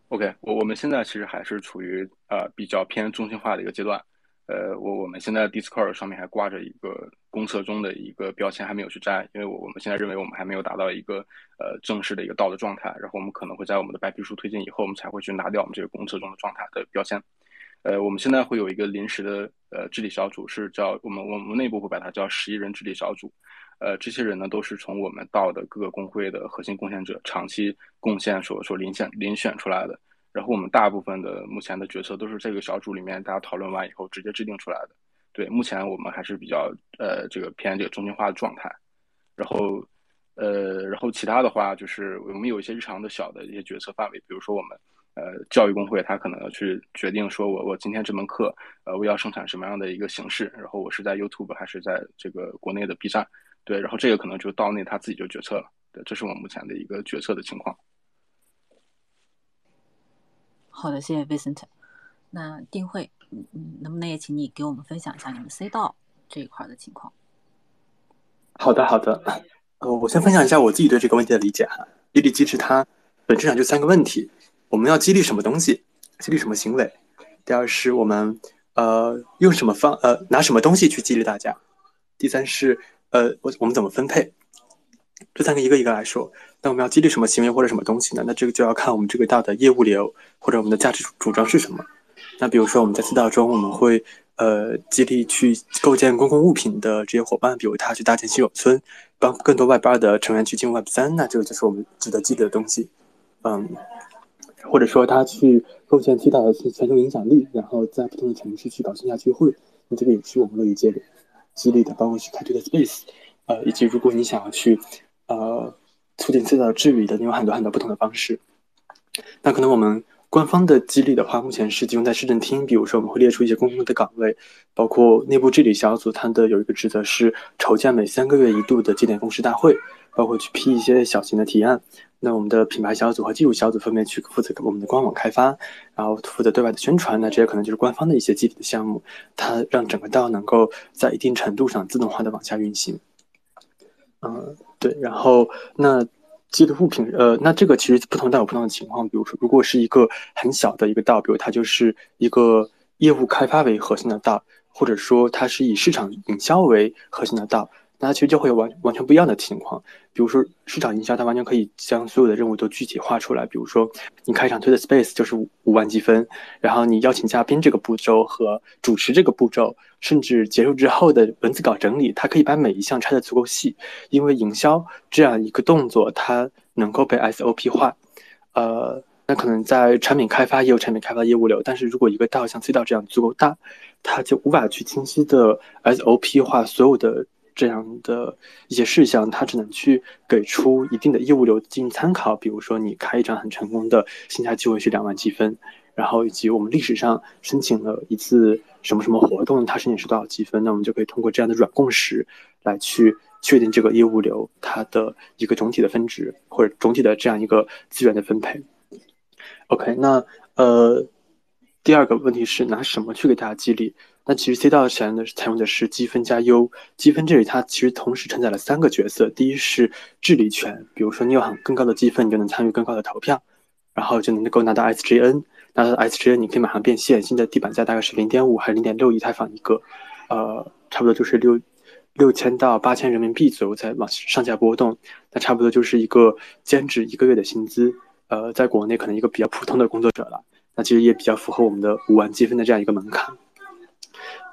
？OK，我我们现在其实还是处于呃比较偏中心化的一个阶段。呃，我我们现在 Discord 上面还挂着一个公测中的一个标签，还没有去摘，因为我我们现在认为我们还没有达到一个呃正式的一个道的状态，然后我们可能会在我们的白皮书推进以后，我们才会去拿掉我们这个公测中的状态的标签。呃，我们现在会有一个临时的呃治理小组，是叫我们我们内部会把它叫十一人治理小组。呃，这些人呢都是从我们道的各个工会的核心贡献者长期贡献所所遴选遴选出来的。然后我们大部分的目前的决策都是这个小组里面大家讨论完以后直接制定出来的。对，目前我们还是比较呃这个偏这个中心化的状态。然后呃，然后其他的话就是我们有一些日常的小的一些决策范围，比如说我们呃教育工会，他可能要去决定说我我今天这门课呃我要生产什么样的一个形式，然后我是在 YouTube 还是在这个国内的 B 站，对，然后这个可能就到内他自己就决策了。对，这是我目前的一个决策的情况。好的，谢谢 Vincent。那定慧，嗯，能不能也请你给我们分享一下你们 C 道这一块的情况？好的，好的。呃，我先分享一下我自己对这个问题的理解哈。激励机制它本质上就三个问题：我们要激励什么东西，激励什么行为；第二是我们呃用什么方呃拿什么东西去激励大家；第三是呃我我们怎么分配。这三个一个一个来说，那我们要激励什么行为或者什么东西呢？那这个就要看我们这个道的业务流或者我们的价值主张是什么。那比如说我们在四道中，我们会呃激励去构建公共物品的这些伙伴，比如他去搭建新手村，帮更多 Web 二的成员去进入 Web 三，那这个就是我们值得激励的东西。嗯，或者说他去构建 C 道的全球影响力，然后在不同的城市去搞线下聚会，那这个也是我们乐于接激励的，包括去开拓的 Space，呃，以及如果你想要去。呃，促进自道治理的，你有很多很多不同的方式。那可能我们官方的激励的话，目前是集中在市政厅。比如说，我们会列出一些公共的岗位，包括内部治理小组，它的有一个职责是筹建每三个月一度的节点共识大会，包括去批一些小型的提案。那我们的品牌小组和技术小组分别去负责我们的官网开发，然后负责对外的宣传。那这些可能就是官方的一些具体的项目，它让整个道能够在一定程度上自动化的往下运行。嗯。对，然后那寄的物品，呃，那这个其实不同道有不同的情况。比如说，如果是一个很小的一个道，比如它就是一个业务开发为核心的道，或者说它是以市场营销为核心的道。那它其实就会有完完全不一样的情况，比如说市场营销，它完全可以将所有的任务都具体化出来。比如说你开场推的 space 就是五五万积分，然后你邀请嘉宾这个步骤和主持这个步骤，甚至结束之后的文字稿整理，它可以把每一项拆得足够细。因为营销这样一个动作，它能够被 SOP 化。呃，那可能在产品开发也有产品开发业务流，但是如果一个道像 C 道这样足够大，它就无法去清晰的 SOP 化所有的。这样的一些事项，它只能去给出一定的业务流进行参考。比如说，你开一场很成功的线下聚会是两万积分，然后以及我们历史上申请了一次什么什么活动，它申请是多少积分，那我们就可以通过这样的软共识来去确定这个业务流它的一个总体的分值或者总体的这样一个资源的分配。OK，那呃，第二个问题是拿什么去给大家激励？那其实 C 道采用的采用的是积分加 U，积分这里它其实同时承载了三个角色，第一是治理权，比如说你有很更高的积分，你就能参与更高的投票，然后就能够拿到 SGN，拿到 SGN 你可以马上变现，现在地板价大概是零点五还是零点六以太坊一个，呃，差不多就是六六千到八千人民币左右在往上下波动，那差不多就是一个兼职一个月的薪资，呃，在国内可能一个比较普通的工作者了，那其实也比较符合我们的五万积分的这样一个门槛。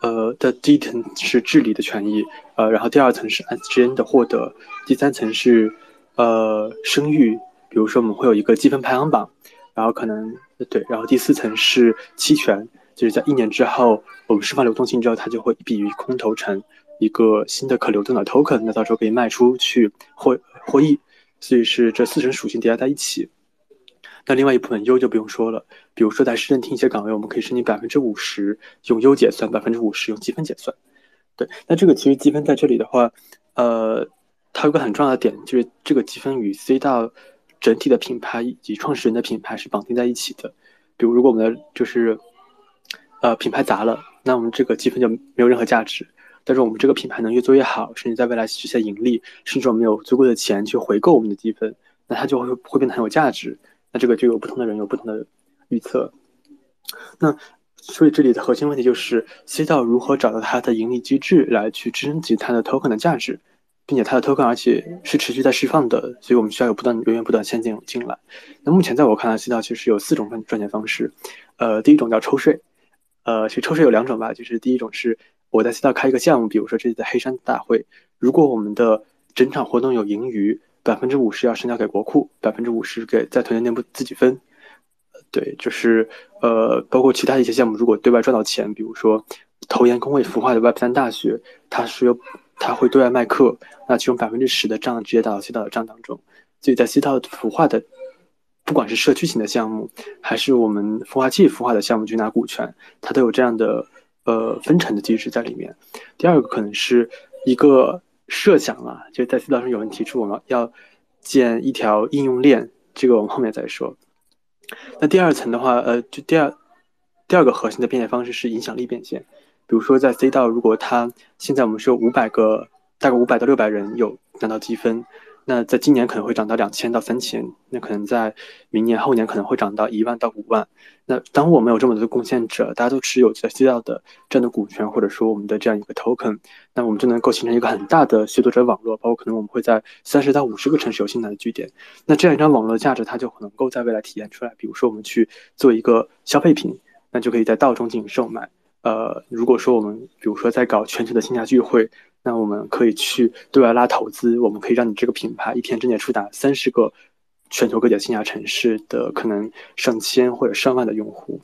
呃，的第一层是治理的权益，呃，然后第二层是 SGN 的获得，第三层是呃声誉，比如说我们会有一个积分排行榜，然后可能对，然后第四层是期权，就是在一年之后我们释放流动性之后，它就会一笔空投成一个新的可流动的 token，那到时候可以卖出去获获益，所以是这四层属性叠加在一起。那另外一部分优就不用说了，比如说在市政厅一些岗位，我们可以申请百分之五十用优结算，百分之五十用积分结算。对，那这个其实积分在这里的话，呃，它有个很重要的点，就是这个积分与 C 道整体的品牌以及创始人的品牌是绑定在一起的。比如如果我们的就是呃品牌砸了，那我们这个积分就没有任何价值。但是我们这个品牌能越做越好，甚至在未来实现盈利，甚至我们有足够的钱去回购我们的积分，那它就会会变得很有价值。那这个就有不同的人有不同的预测。那所以这里的核心问题就是 C 道如何找到它的盈利机制来去支撑它的 token 的价值，并且它的 token 而且是持续在释放的，所以我们需要有不断源源不断现金流进来。那目前在我看来，C 道其实有四种赚赚钱方式。呃，第一种叫抽税。呃，其实抽税有两种吧，就是第一种是我在 C 道开一个项目，比如说这次的黑山大会，如果我们的整场活动有盈余。百分之五十要上交给国库，百分之五十给在团队内部自己分。对，就是呃，包括其他一些项目，如果对外赚到钱，比如说投研工位孵化的 Web 三大学，它是有它会对外卖课，那其中百分之十的账直接打到 C 道的账当中。所以在 C 道孵化的，不管是社区型的项目，还是我们孵化器孵化的项目去拿股权，它都有这样的呃分成的机制在里面。第二个可能是一个。设想了，就在 C 道上有人提出我们要建一条应用链，这个我们后面再说。那第二层的话，呃，就第二第二个核心的变现方式是影响力变现。比如说在 C 道，如果它现在我们是有五百个，大概五百到六百人有拿到积分，那在今年可能会涨到两千到三千，那可能在明年后年可能会涨到一万到五万。那当我们有这么多的贡献者，大家都持有在 C 道的这样的股权，或者说我们的这样一个 token，那我们就能够形成一个很大的协作者网络，包括可能我们会在三十到五十个城市有新的据点。那这样一张网络价值，它就能够在未来体现出来。比如说我们去做一个消费品，那就可以在道中进行售卖。呃，如果说我们比如说在搞全球的线下聚会。那我们可以去对外拉投资，我们可以让你这个品牌一天之内触达三十个全球各地的线下城市的可能上千或者上万的用户，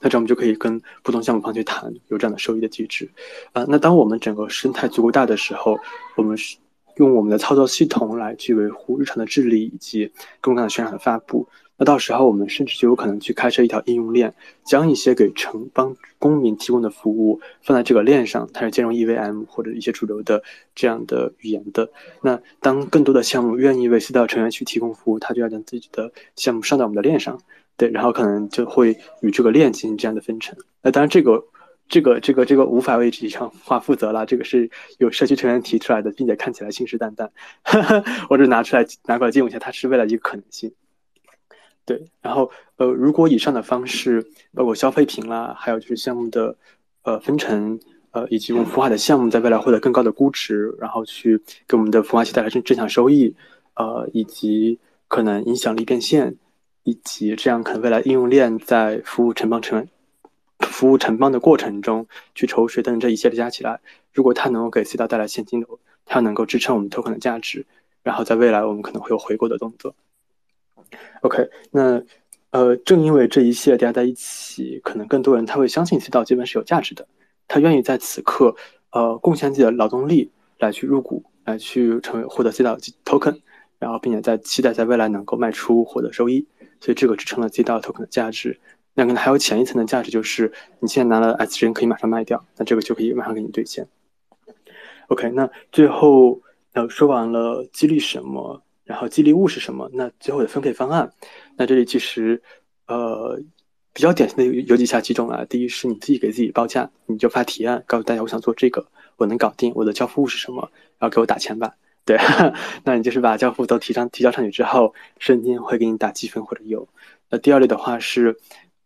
那这样我们就可以跟不同项目方去谈有这样的收益的机制。啊，那当我们整个生态足够大的时候，我们是用我们的操作系统来去维护日常的治理以及各种各样的宣传和发布。那到时候我们甚至就有可能去开设一条应用链，将一些给城邦公民提供的服务放在这个链上，它是兼容 EVM 或者一些主流的这样的语言的。那当更多的项目愿意为 C 道成员去提供服务，他就要将自己的项目上到我们的链上，对，然后可能就会与这个链进行这样的分成。那当然，这个、这个、这个、这个无法为这项话负责了，这个是有社区成员提出来的，并且看起来信誓旦旦，我只拿出来拿过来借用一下，它是为了一个可能性。对，然后呃，如果以上的方式，包括消费品啦，还有就是项目的呃分成，呃，以及我们孵化的项目在未来获得更高的估值，然后去给我们的孵化器带来正正向收益，呃，以及可能影响力变现，以及这样可能未来应用链在服务城邦成服务城邦的过程中去抽税等等这一切的加起来，如果它能够给 C 道带来现金流，它能够支撑我们 token 的价值，然后在未来我们可能会有回购的动作。OK，那呃，正因为这一切加在一起，可能更多人他会相信 C 道基本是有价值的，他愿意在此刻呃贡献自己的劳动力来去入股，来去成为获得 C 道 token，然后并且在期待在未来能够卖出获得收益，所以这个支撑了 C 道 token 的价值。那可能还有前一层的价值，就是你现在拿了 S 人可以马上卖掉，那这个就可以马上给你兑现。OK，那最后呃说完了激励什么？然后激励物是什么？那最后的分配方案，那这里其实，呃，比较典型的有有几下几种啊。第一是你自己给自己报价，你就发提案，告诉大家我想做这个，我能搞定，我的交付物是什么，然后给我打钱吧。对，那你就是把交付都提上提交上去之后，瞬间会给你打积分或者有。那第二类的话是，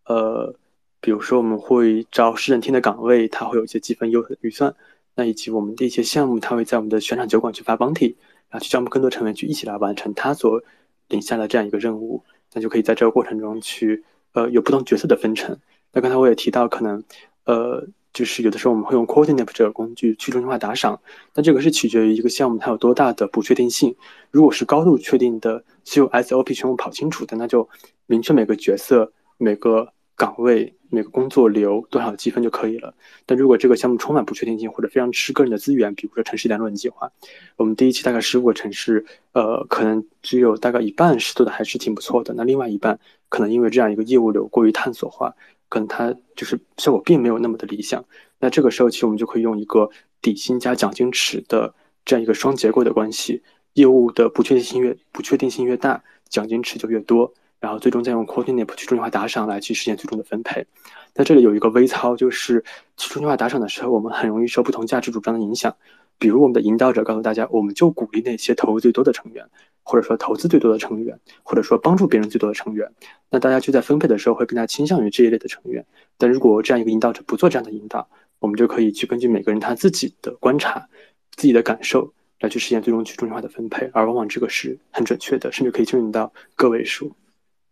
呃，比如说我们会招市政厅的岗位，它会有一些积分优预算，那以及我们的一些项目，它会在我们的选场酒馆去发 bounty。然后去招募更多成员去一起来完成他所领下的这样一个任务，那就可以在这个过程中去呃有不同角色的分成。那刚才我也提到，可能呃就是有的时候我们会用 Coordinape 这个工具去中心化打赏，那这个是取决于一个项目它有多大的不确定性。如果是高度确定的，所有 SOP 全部跑清楚的，那就明确每个角色每个。岗位每个工作留多少积分就可以了。但如果这个项目充满不确定性或者非常吃个人的资源，比如说城市联络人计划，我们第一期大概十五个城市，呃，可能只有大概一半是做的还是挺不错的。那另外一半可能因为这样一个业务流过于探索化，可能它就是效果并没有那么的理想。那这个时候其实我们就可以用一个底薪加奖金池的这样一个双结构的关系，业务的不确定性越不确定性越大，奖金池就越多。然后最终再用 Coordinape 去中心化打赏来去实现最终的分配。在这里有一个微操，就是去中心化打赏的时候，我们很容易受不同价值主张的影响。比如我们的引导者告诉大家，我们就鼓励那些投入最多的成员，或者说投资最多的成员，或者说帮助别人最多的成员。那大家就在分配的时候会更加倾向于这一类的成员。但如果这样一个引导者不做这样的引导，我们就可以去根据每个人他自己的观察、自己的感受来去实现最终去中心化的分配，而往往这个是很准确的，甚至可以进入到个位数。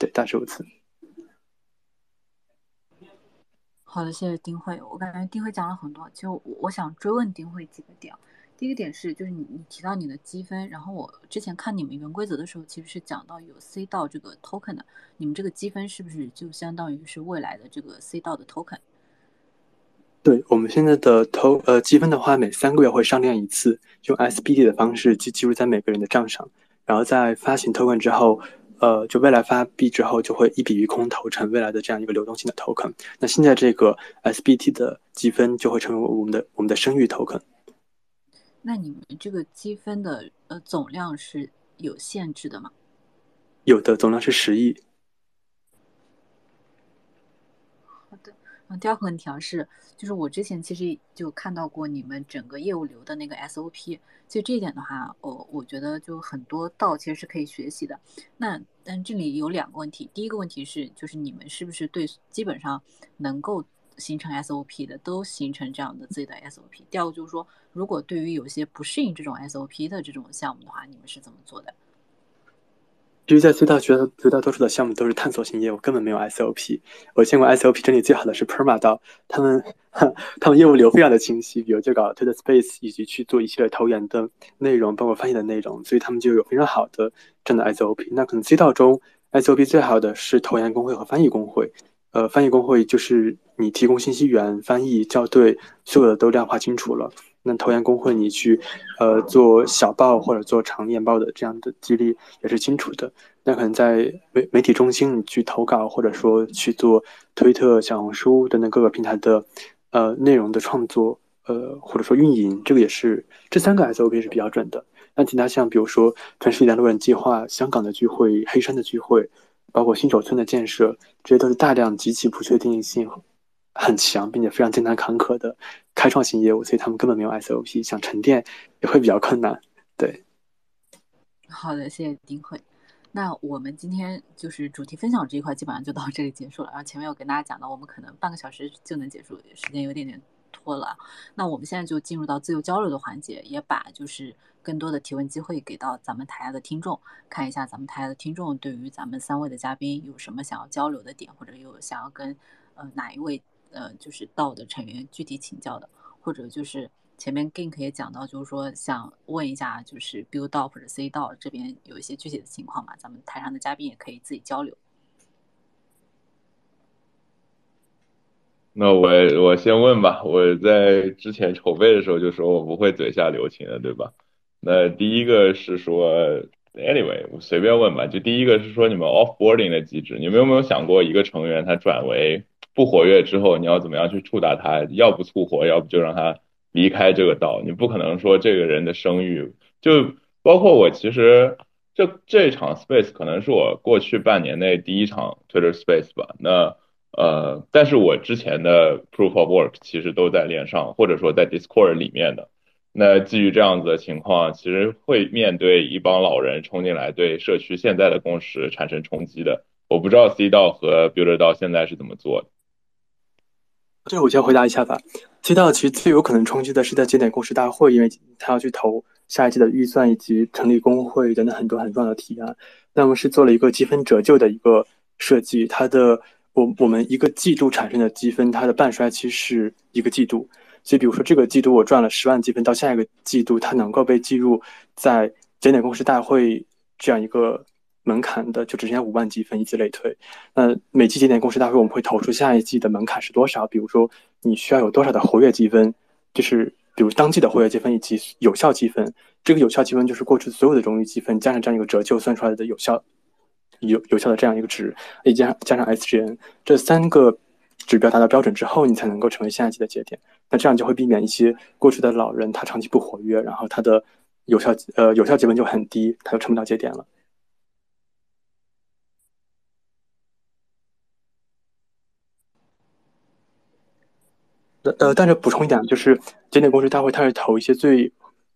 对，大致如此。好的，谢谢丁慧。我感觉丁慧讲了很多，就我想追问丁慧几个点。第一个点是，就是你你提到你的积分，然后我之前看你们原规则的时候，其实是讲到有 C 到这个 token 的，你们这个积分是不是就相当于是未来的这个 C 到的 token？对我们现在的投呃积分的话，每三个月会上链一次，用 SBD 的方式记记录在每个人的账上，然后在发行 token 之后。呃，就未来发币之后，就会一笔一空投成未来的这样一个流动性的 token。那现在这个 SBT 的积分就会成为我们的我们的声誉 token。那你们这个积分的呃总量是有限制的吗？有的，总量是十亿。好的，嗯，第二个问题啊是，就是我之前其实就看到过你们整个业务流的那个 SOP，就这一点的话，我我觉得就很多道其实是可以学习的。那但这里有两个问题，第一个问题是，就是你们是不是对基本上能够形成 SOP 的都形成这样的自己的 SOP？第二个就是说，如果对于有些不适应这种 SOP 的这种项目的话，你们是怎么做的？其实，在最大绝绝大多数的项目都是探索型业务，根本没有 SOP。我见过 SOP 整理最好的是 Perma 道，他们 他们业务流非常的清晰，比如就搞 Twitter Space，以及去做一系列投研的内容，包括翻译的内容，所以他们就有非常好的这样的 SOP。那可能 C 道中 SOP 最好的是投研工会和翻译工会。呃，翻译工会就是你提供信息源、翻译、校对，所有的都量化清楚了。那投研工会，你去，呃，做小报或者做长年报的这样的激励也是清楚的。那可能在媒媒体中心，你去投稿或者说去做推特、小红书等等各个平台的，呃，内容的创作，呃，或者说运营，这个也是这三个 SOP 是比较准的。那其他像比如说城市一带路人计划、香港的聚会、黑山的聚会，包括新手村的建设，这些都是大量极其不确定性。很强，并且非常艰难坎坷的开创性业务，所以他们根本没有 SOP，想沉淀也会比较困难。对，好的，谢谢丁慧。那我们今天就是主题分享这一块，基本上就到这里结束了。然后前面有跟大家讲到，我们可能半个小时就能结束，时间有点点拖了。那我们现在就进入到自由交流的环节，也把就是更多的提问机会给到咱们台下的听众，看一下咱们台下的听众对于咱们三位的嘉宾有什么想要交流的点，或者有想要跟呃哪一位。呃，就是道的成员具体请教的，或者就是前面 Gink 也讲到，就是说想问一下，就是 Build 道或者 C 道这边有一些具体的情况嘛，咱们台上的嘉宾也可以自己交流。那我我先问吧，我在之前筹备的时候就说我不会嘴下留情的，对吧？那第一个是说，Anyway，我随便问吧，就第一个是说你们 Offboarding 的机制，你们有没有想过一个成员他转为？不活跃之后，你要怎么样去触达他？要不促活，要不就让他离开这个道。你不可能说这个人的声誉，就包括我，其实这这场 Space 可能是我过去半年内第一场 Twitter Space 吧。那呃，但是我之前的 Proof of Work 其实都在链上，或者说在 Discord 里面的。那基于这样子的情况，其实会面对一帮老人冲进来，对社区现在的共识产生冲击的。我不知道 C 道和 Builder 道现在是怎么做的。这个我先回答一下吧。提到其实最有可能冲击的是在节点共识大会，因为他要去投下一季的预算以及成立工会等等很多很重要的提案。那么是做了一个积分折旧的一个设计，它的我我们一个季度产生的积分，它的半衰期是一个季度。所以比如说这个季度我赚了十万积分，到下一个季度它能够被计入在节点共识大会这样一个。门槛的就只剩下五万积分，以此类推。那每季节点共识大会，我们会投出下一季的门槛是多少？比如说你需要有多少的活跃积分，就是比如当季的活跃积分以及有效积分。这个有效积分就是过去所有的荣誉积分加上这样一个折旧算出来的有效有有效的这样一个值，以及加上加上 SGN 这三个指标达到标准之后，你才能够成为下一季的节点。那这样就会避免一些过去的老人他长期不活跃，然后他的有效呃有效积分就很低，他就成不了节点了。呃，但是补充一点，就是节点共识大会，它是投一些最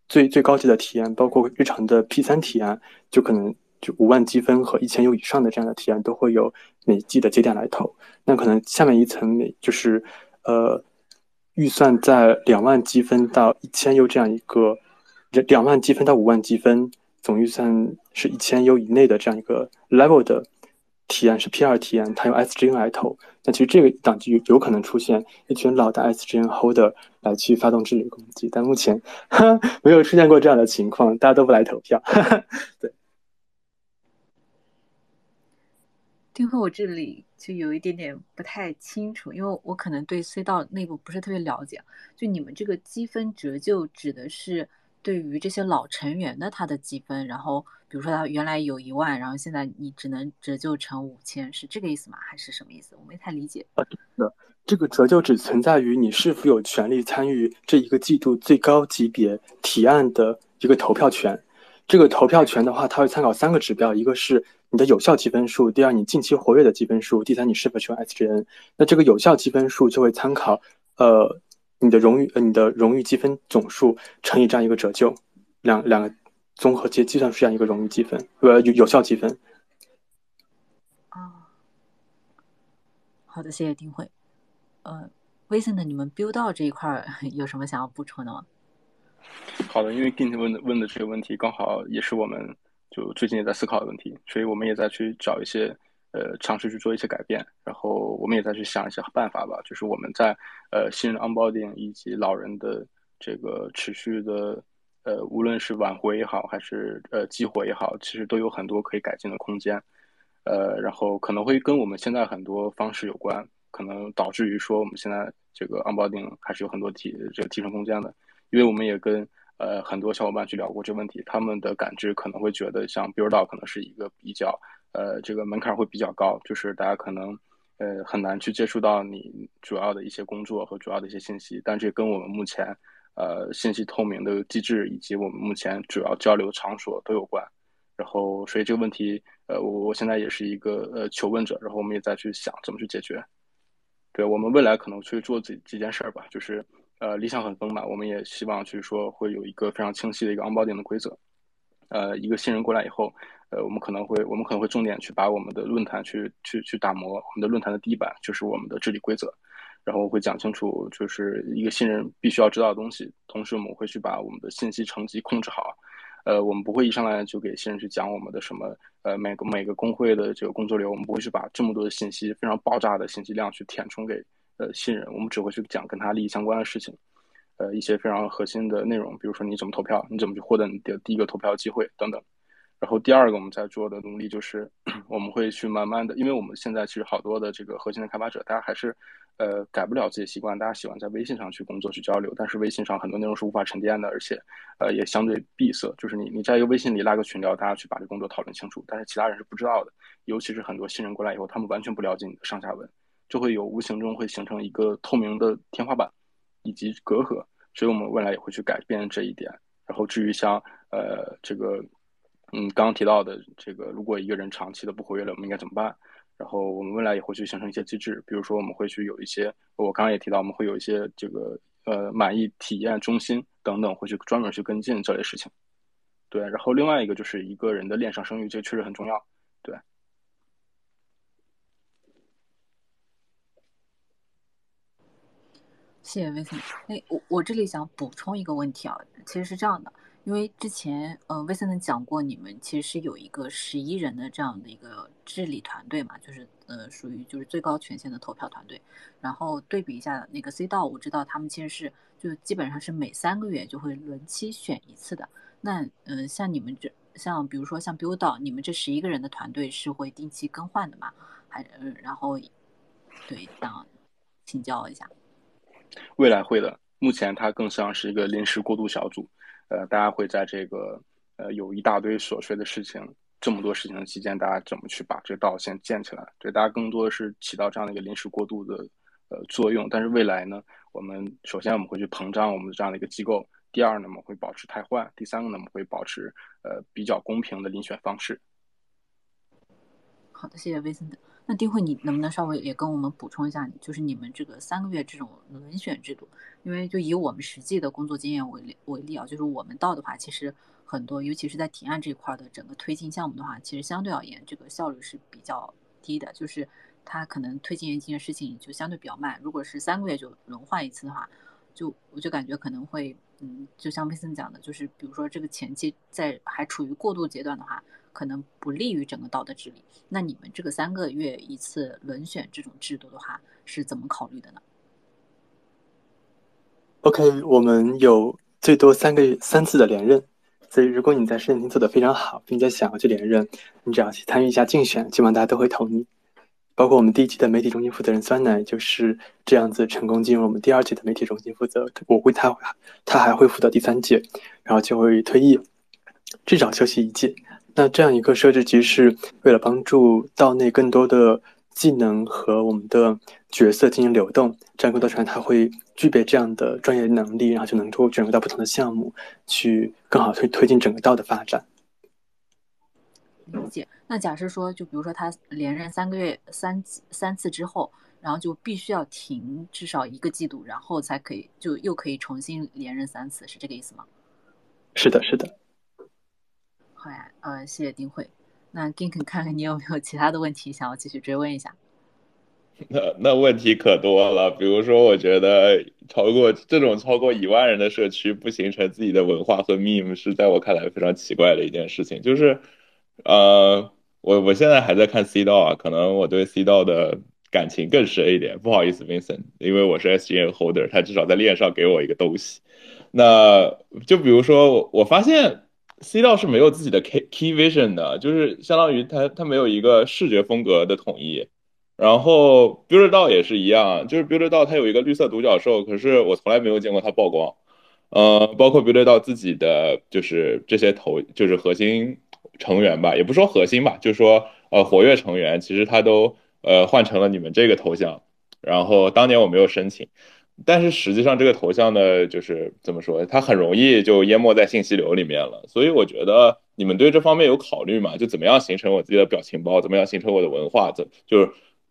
最最高级的体验，包括日常的 P 三体验，就可能就五万积分和一千 U 以上的这样的体验，都会有每季的节点来投。那可能下面一层，就是呃，预算在两万积分到一千 U 这样一个，两万积分到五万积分，总预算是一千 U 以内的这样一个 level 的。体验是 P 二体验，它用 SGN 来投。那其实这个档就有可能出现一群老的 SGN holder 来去发动治理攻击，但目前哈没有出现过这样的情况，大家都不来投票。对。丁辉，我这里就有一点点不太清楚，因为我可能对隧道内部不是特别了解。就你们这个积分折旧指的是？对于这些老成员的他的积分，然后比如说他原来有一万，然后现在你只能折旧成五千，是这个意思吗？还是什么意思？我没太理解。啊，的，这个折旧只存在于你是否有权利参与这一个季度最高级别提案的一个投票权。这个投票权的话，它会参考三个指标，一个是你的有效积分数，第二你近期活跃的积分数，第三你是否持有 SGN。那这个有效积分数就会参考呃你的荣誉呃你的荣誉积分总数乘以这样一个折旧，两两个综合计计算出这样一个荣誉积分呃有有效积分。啊，好的，谢谢丁慧。呃，微信的你们 build 到这一块 有什么想要补充的吗？好的，因为 Gint 问的问的这个问题，刚好也是我们就最近也在思考的问题，所以我们也在去找一些呃尝试去做一些改变，然后我们也在去想一些办法吧，就是我们在呃新人 onboarding 以及老人的这个持续的呃无论是挽回也好，还是呃激活也好，其实都有很多可以改进的空间，呃，然后可能会跟我们现在很多方式有关，可能导致于说我们现在这个 onboarding 还是有很多提这个提升空间的，因为我们也跟呃，很多小伙伴去聊过这个问题，他们的感知可能会觉得像 build 到可能是一个比较呃，这个门槛会比较高，就是大家可能呃很难去接触到你主要的一些工作和主要的一些信息，但这跟我们目前呃信息透明的机制以及我们目前主要交流场所都有关。然后，所以这个问题呃，我我现在也是一个呃求问者，然后我们也在去想怎么去解决。对我们未来可能去做这几件事儿吧，就是。呃，理想很丰满，我们也希望去说会有一个非常清晰的一个 onboarding 的规则。呃，一个新人过来以后，呃，我们可能会我们可能会重点去把我们的论坛去去去打磨。我们的论坛的第一版就是我们的治理规则，然后会讲清楚就是一个新人必须要知道的东西。同时，我们会去把我们的信息层级控制好。呃，我们不会一上来就给新人去讲我们的什么呃每个每个工会的这个工作流，我们不会去把这么多的信息非常爆炸的信息量去填充给。呃，新人，我们只会去讲跟他利益相关的事情，呃，一些非常核心的内容，比如说你怎么投票，你怎么去获得你的第一个投票机会等等。然后第二个我们在做的努力就是，我们会去慢慢的，因为我们现在其实好多的这个核心的开发者，大家还是呃改不了自己习惯，大家喜欢在微信上去工作去交流，但是微信上很多内容是无法沉淀的，而且呃也相对闭塞，就是你你在一个微信里拉个群聊，大家去把这工作讨论清楚，但是其他人是不知道的，尤其是很多新人过来以后，他们完全不了解你的上下文。就会有无形中会形成一个透明的天花板，以及隔阂，所以我们未来也会去改变这一点。然后至于像呃这个，嗯刚刚提到的这个，如果一个人长期的不活跃了，我们应该怎么办？然后我们未来也会去形成一些机制，比如说我们会去有一些，我刚刚也提到，我们会有一些这个呃满意体验中心等等，会去专门去跟进这类事情。对，然后另外一个就是一个人的链上声誉，这确实很重要。对。谢谢 Vincent。哎，我我这里想补充一个问题啊，其实是这样的，因为之前呃 Vincent 讲过，你们其实是有一个十一人的这样的一个治理团队嘛，就是呃属于就是最高权限的投票团队。然后对比一下那个 C 道，我知道他们其实是就基本上是每三个月就会轮期选一次的。那嗯，像你们这像比如说像 Build 道，你们这十一个人的团队是会定期更换的嘛？还嗯，然后对想请教一下。未来会的，目前它更像是一个临时过渡小组，呃，大家会在这个呃有一大堆琐碎的事情，这么多事情的期间，大家怎么去把这个道先建起来？对，大家更多的是起到这样的一个临时过渡的呃作用。但是未来呢，我们首先我们会去膨胀我们的这样的一个机构，第二呢，我们会保持汰换，第三个呢，我们会保持呃比较公平的遴选方式。好的，谢谢威森的。那丁慧，你能不能稍微也跟我们补充一下，就是你们这个三个月这种轮选制度？因为就以我们实际的工作经验为例为例啊，就是我们到的话，其实很多，尤其是在提案这一块的整个推进项目的话，其实相对而言，这个效率是比较低的，就是它可能推进一件事情就相对比较慢。如果是三个月就轮换一次的话，就我就感觉可能会，嗯，就像威森讲的，就是比如说这个前期在还处于过渡阶段的话。可能不利于整个道德治理。那你们这个三个月一次轮选这种制度的话，是怎么考虑的呢？OK，我们有最多三个月三次的连任，所以如果你在事情做得非常好，并且想要去连任，你只要去参与一下竞选，基本上大家都会投你。包括我们第一期的媒体中心负责人酸奶就是这样子成功进入我们第二届的媒体中心负责。我会他他还会负责第三届，然后就会退役，至少休息一届。那这样一个设置，其实是为了帮助道内更多的技能和我们的角色进行流动，这样更多船他会具备这样的专业能力，然后就能够卷入到不同的项目，去更好推推进整个道的发展。理解。那假设说，就比如说他连任三个月三三次之后，然后就必须要停至少一个季度，然后才可以就又可以重新连任三次，是这个意思吗？是的，是的。好呀，呃，谢谢丁慧。那 Gink 看看你有没有其他的问题想要继续追问一下？那那问题可多了，比如说，我觉得超过这种超过一万人的社区不形成自己的文化和 meme，是在我看来非常奇怪的一件事情。就是，呃，我我现在还在看 C 道啊，可能我对 C 道的感情更深一点。不好意思，Vincent，因为我是 SGN holder，他至少在链上给我一个东西。那就比如说，我发现 C 道是没有自己的 key key vision 的，就是相当于他他没有一个视觉风格的统一。然后 Build 道也是一样，就是 Build 道它有一个绿色独角兽，可是我从来没有见过它曝光。呃，包括 Build 道自己的就是这些头，就是核心成员吧，也不说核心吧，就说呃活跃成员，其实他都呃换成了你们这个头像。然后当年我没有申请，但是实际上这个头像呢，就是怎么说，它很容易就淹没在信息流里面了。所以我觉得你们对这方面有考虑吗？就怎么样形成我自己的表情包，怎么样形成我的文化，怎就是。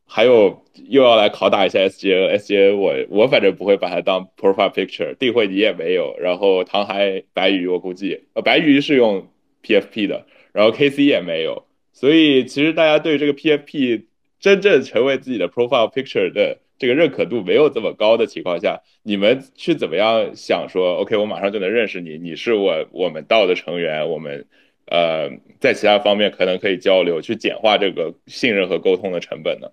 还有又要来拷打一下 S J S J，我我反正不会把它当 profile picture，定会你也没有，然后唐海白鱼我估计呃白鱼是用 P F P 的，然后 K C 也没有，所以其实大家对这个 P F P 真正成为自己的 profile picture 的这个认可度没有这么高的情况下，你们去怎么样想说 OK 我马上就能认识你，你是我我们道的成员，我们呃在其他方面可能可以交流，去简化这个信任和沟通的成本呢？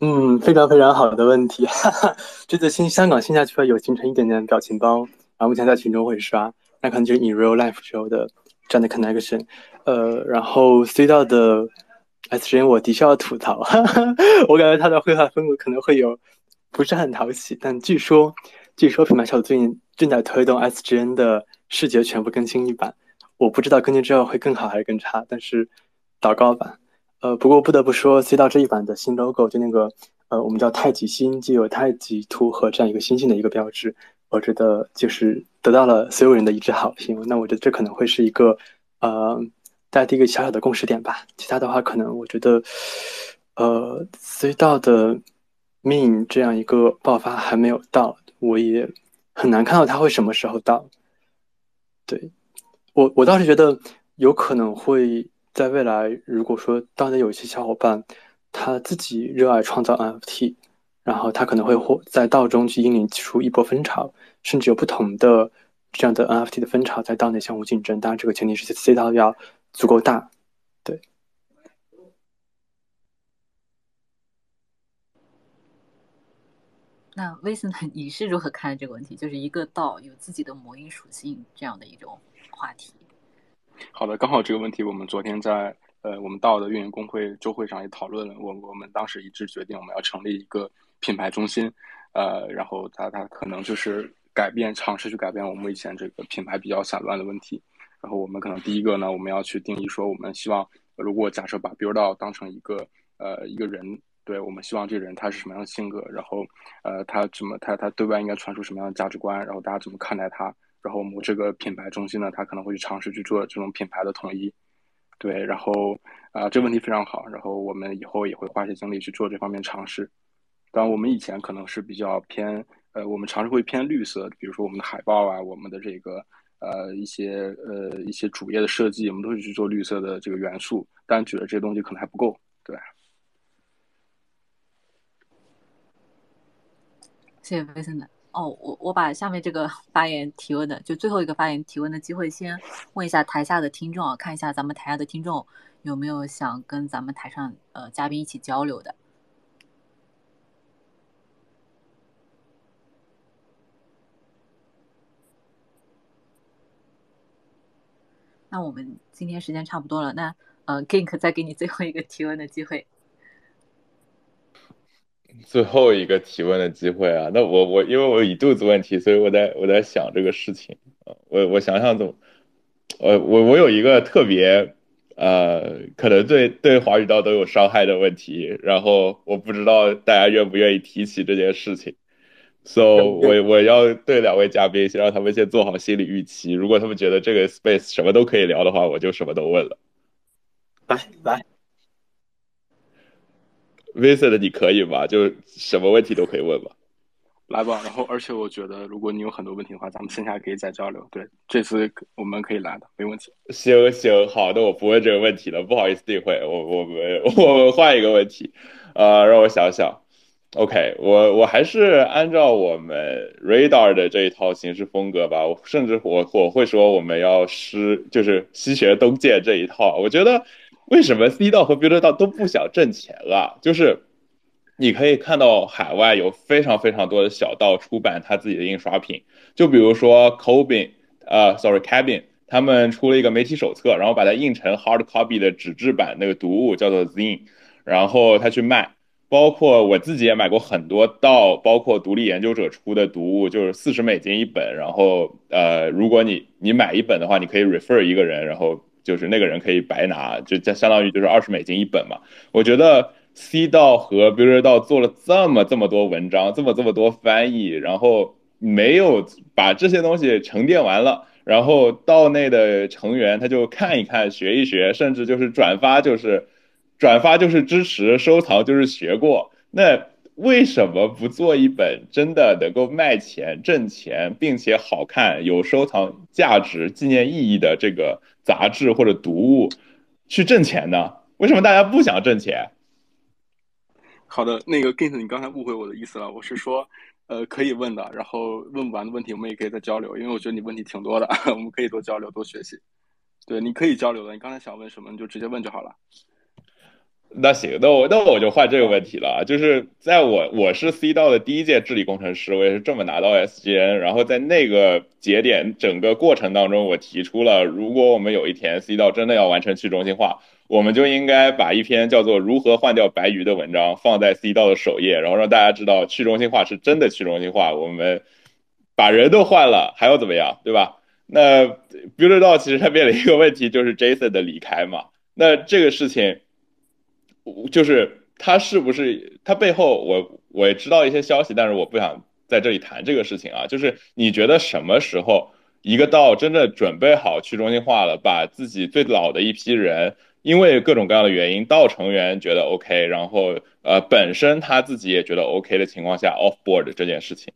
嗯，非常非常好的问题。哈哈，这次新香港线下区有形成一点点表情包，然后目前在群中会刷，那可能就是 in real life 时候的这样的 connection。呃，然后 C 道的 S G N，我的确要吐槽，哈哈，我感觉他的绘画风格可能会有不是很讨喜，但据说据说品牌小组最近正在推动 S G N 的视觉全部更新一版，我不知道更新之后会更好还是更差，但是祷告吧。呃，不过不得不说，C 到这一版的新 logo 就那个，呃，我们叫太极星，既有太极图和这样一个星星的一个标志，我觉得就是得到了所有人的一致好评。那我觉得这可能会是一个，呃，大家第一个小小的共识点吧。其他的话，可能我觉得，呃，C 道的 mean 这样一个爆发还没有到，我也很难看到它会什么时候到。对我，我倒是觉得有可能会。在未来，如果说当年有一些小伙伴他自己热爱创造 NFT，然后他可能会或在道中去引领出一波风潮，甚至有不同的这样的 NFT 的分潮在道内相互竞争。当然，这个前提是 C 道要足够大。对。那威森，你是如何看待这个问题？就是一个道有自己的魔音属性这样的一种话题。好的，刚好这个问题我们昨天在呃我们道的运营工会周会上也讨论了，我我们当时一致决定我们要成立一个品牌中心，呃，然后它它可能就是改变尝试去改变我们以前这个品牌比较散乱的问题，然后我们可能第一个呢，我们要去定义说我们希望如果假设把 Build 道当成一个呃一个人，对我们希望这个人他是什么样的性格，然后呃他怎么他他对外应该传输什么样的价值观，然后大家怎么看待他。然后我们这个品牌中心呢，他可能会去尝试去做这种品牌的统一，对，然后啊，这问题非常好，然后我们以后也会花些精力去做这方面尝试。当然，我们以前可能是比较偏，呃，我们尝试会偏绿色，比如说我们的海报啊，我们的这个呃一些呃一些主页的设计，我们都会去做绿色的这个元素，但觉得这些东西可能还不够，对。谢谢魏森的。哦，我我把下面这个发言提问的，就最后一个发言提问的机会，先问一下台下的听众啊，看一下咱们台下的听众有没有想跟咱们台上呃嘉宾一起交流的。那我们今天时间差不多了，那呃，Kink 再给你最后一个提问的机会。最后一个提问的机会啊，那我我因为我一肚子问题，所以我在我在想这个事情，我我想想怎么，我我我有一个特别呃，可能对对华语道都有伤害的问题，然后我不知道大家愿不愿意提起这件事情，so 我我要对两位嘉宾先让他们先做好心理预期，如果他们觉得这个 space 什么都可以聊的话，我就什么都问了。来来，Vincent，你可以吗？就什么问题都可以问吧。来吧，然后而且我觉得，如果你有很多问题的话，咱们线下可以再交流。对，这次我们可以来的，没问题。行行，好的，我不问这个问题了，不好意思，定会，我我们我们换一个问题，呃，让我想想。OK，我我还是按照我们 Radar 的这一套行事风格吧，我甚至我我会说我们要师就是西学东渐这一套。我觉得为什么 C 道和 Build 道都不想挣钱了？就是。你可以看到海外有非常非常多的小道出版他自己的印刷品，就比如说 Cobin，呃，sorry，Cabin，他们出了一个媒体手册，然后把它印成 hard copy 的纸质版那个读物，叫做 ZIN 然后他去卖。包括我自己也买过很多道，包括独立研究者出的读物，就是四十美金一本，然后呃，如果你你买一本的话，你可以 refer 一个人，然后就是那个人可以白拿，就相当于就是二十美金一本嘛。我觉得。C 道和 Builder 道做了这么这么多文章，这么这么多翻译，然后没有把这些东西沉淀完了，然后道内的成员他就看一看、学一学，甚至就是转发，就是转发就是支持，收藏就是学过。那为什么不做一本真的能够卖钱、挣钱，并且好看、有收藏价值、纪念意义的这个杂志或者读物去挣钱呢？为什么大家不想挣钱？好的，那个 Gint，你刚才误会我的意思了，我是说，呃，可以问的，然后问不完的问题我们也可以再交流，因为我觉得你问题挺多的，我们可以多交流多学习。对，你可以交流的，你刚才想问什么你就直接问就好了。那行，那我那我就换这个问题了，就是在我我是 C 道的第一届治理工程师，我也是这么拿到 SGN，然后在那个节点整个过程当中，我提出了，如果我们有一天 C 道真的要完成去中心化，我们就应该把一篇叫做《如何换掉白鱼》的文章放在 C 道的首页，然后让大家知道去中心化是真的去中心化，我们把人都换了，还要怎么样，对吧？那 Build 道其实它面临一个问题，就是 Jason 的离开嘛，那这个事情。就是他是不是他背后我我也知道一些消息，但是我不想在这里谈这个事情啊。就是你觉得什么时候一个道真的准备好去中心化了，把自己最老的一批人，因为各种各样的原因，道成员觉得 OK，然后呃本身他自己也觉得 OK 的情况下，off board 这件事情。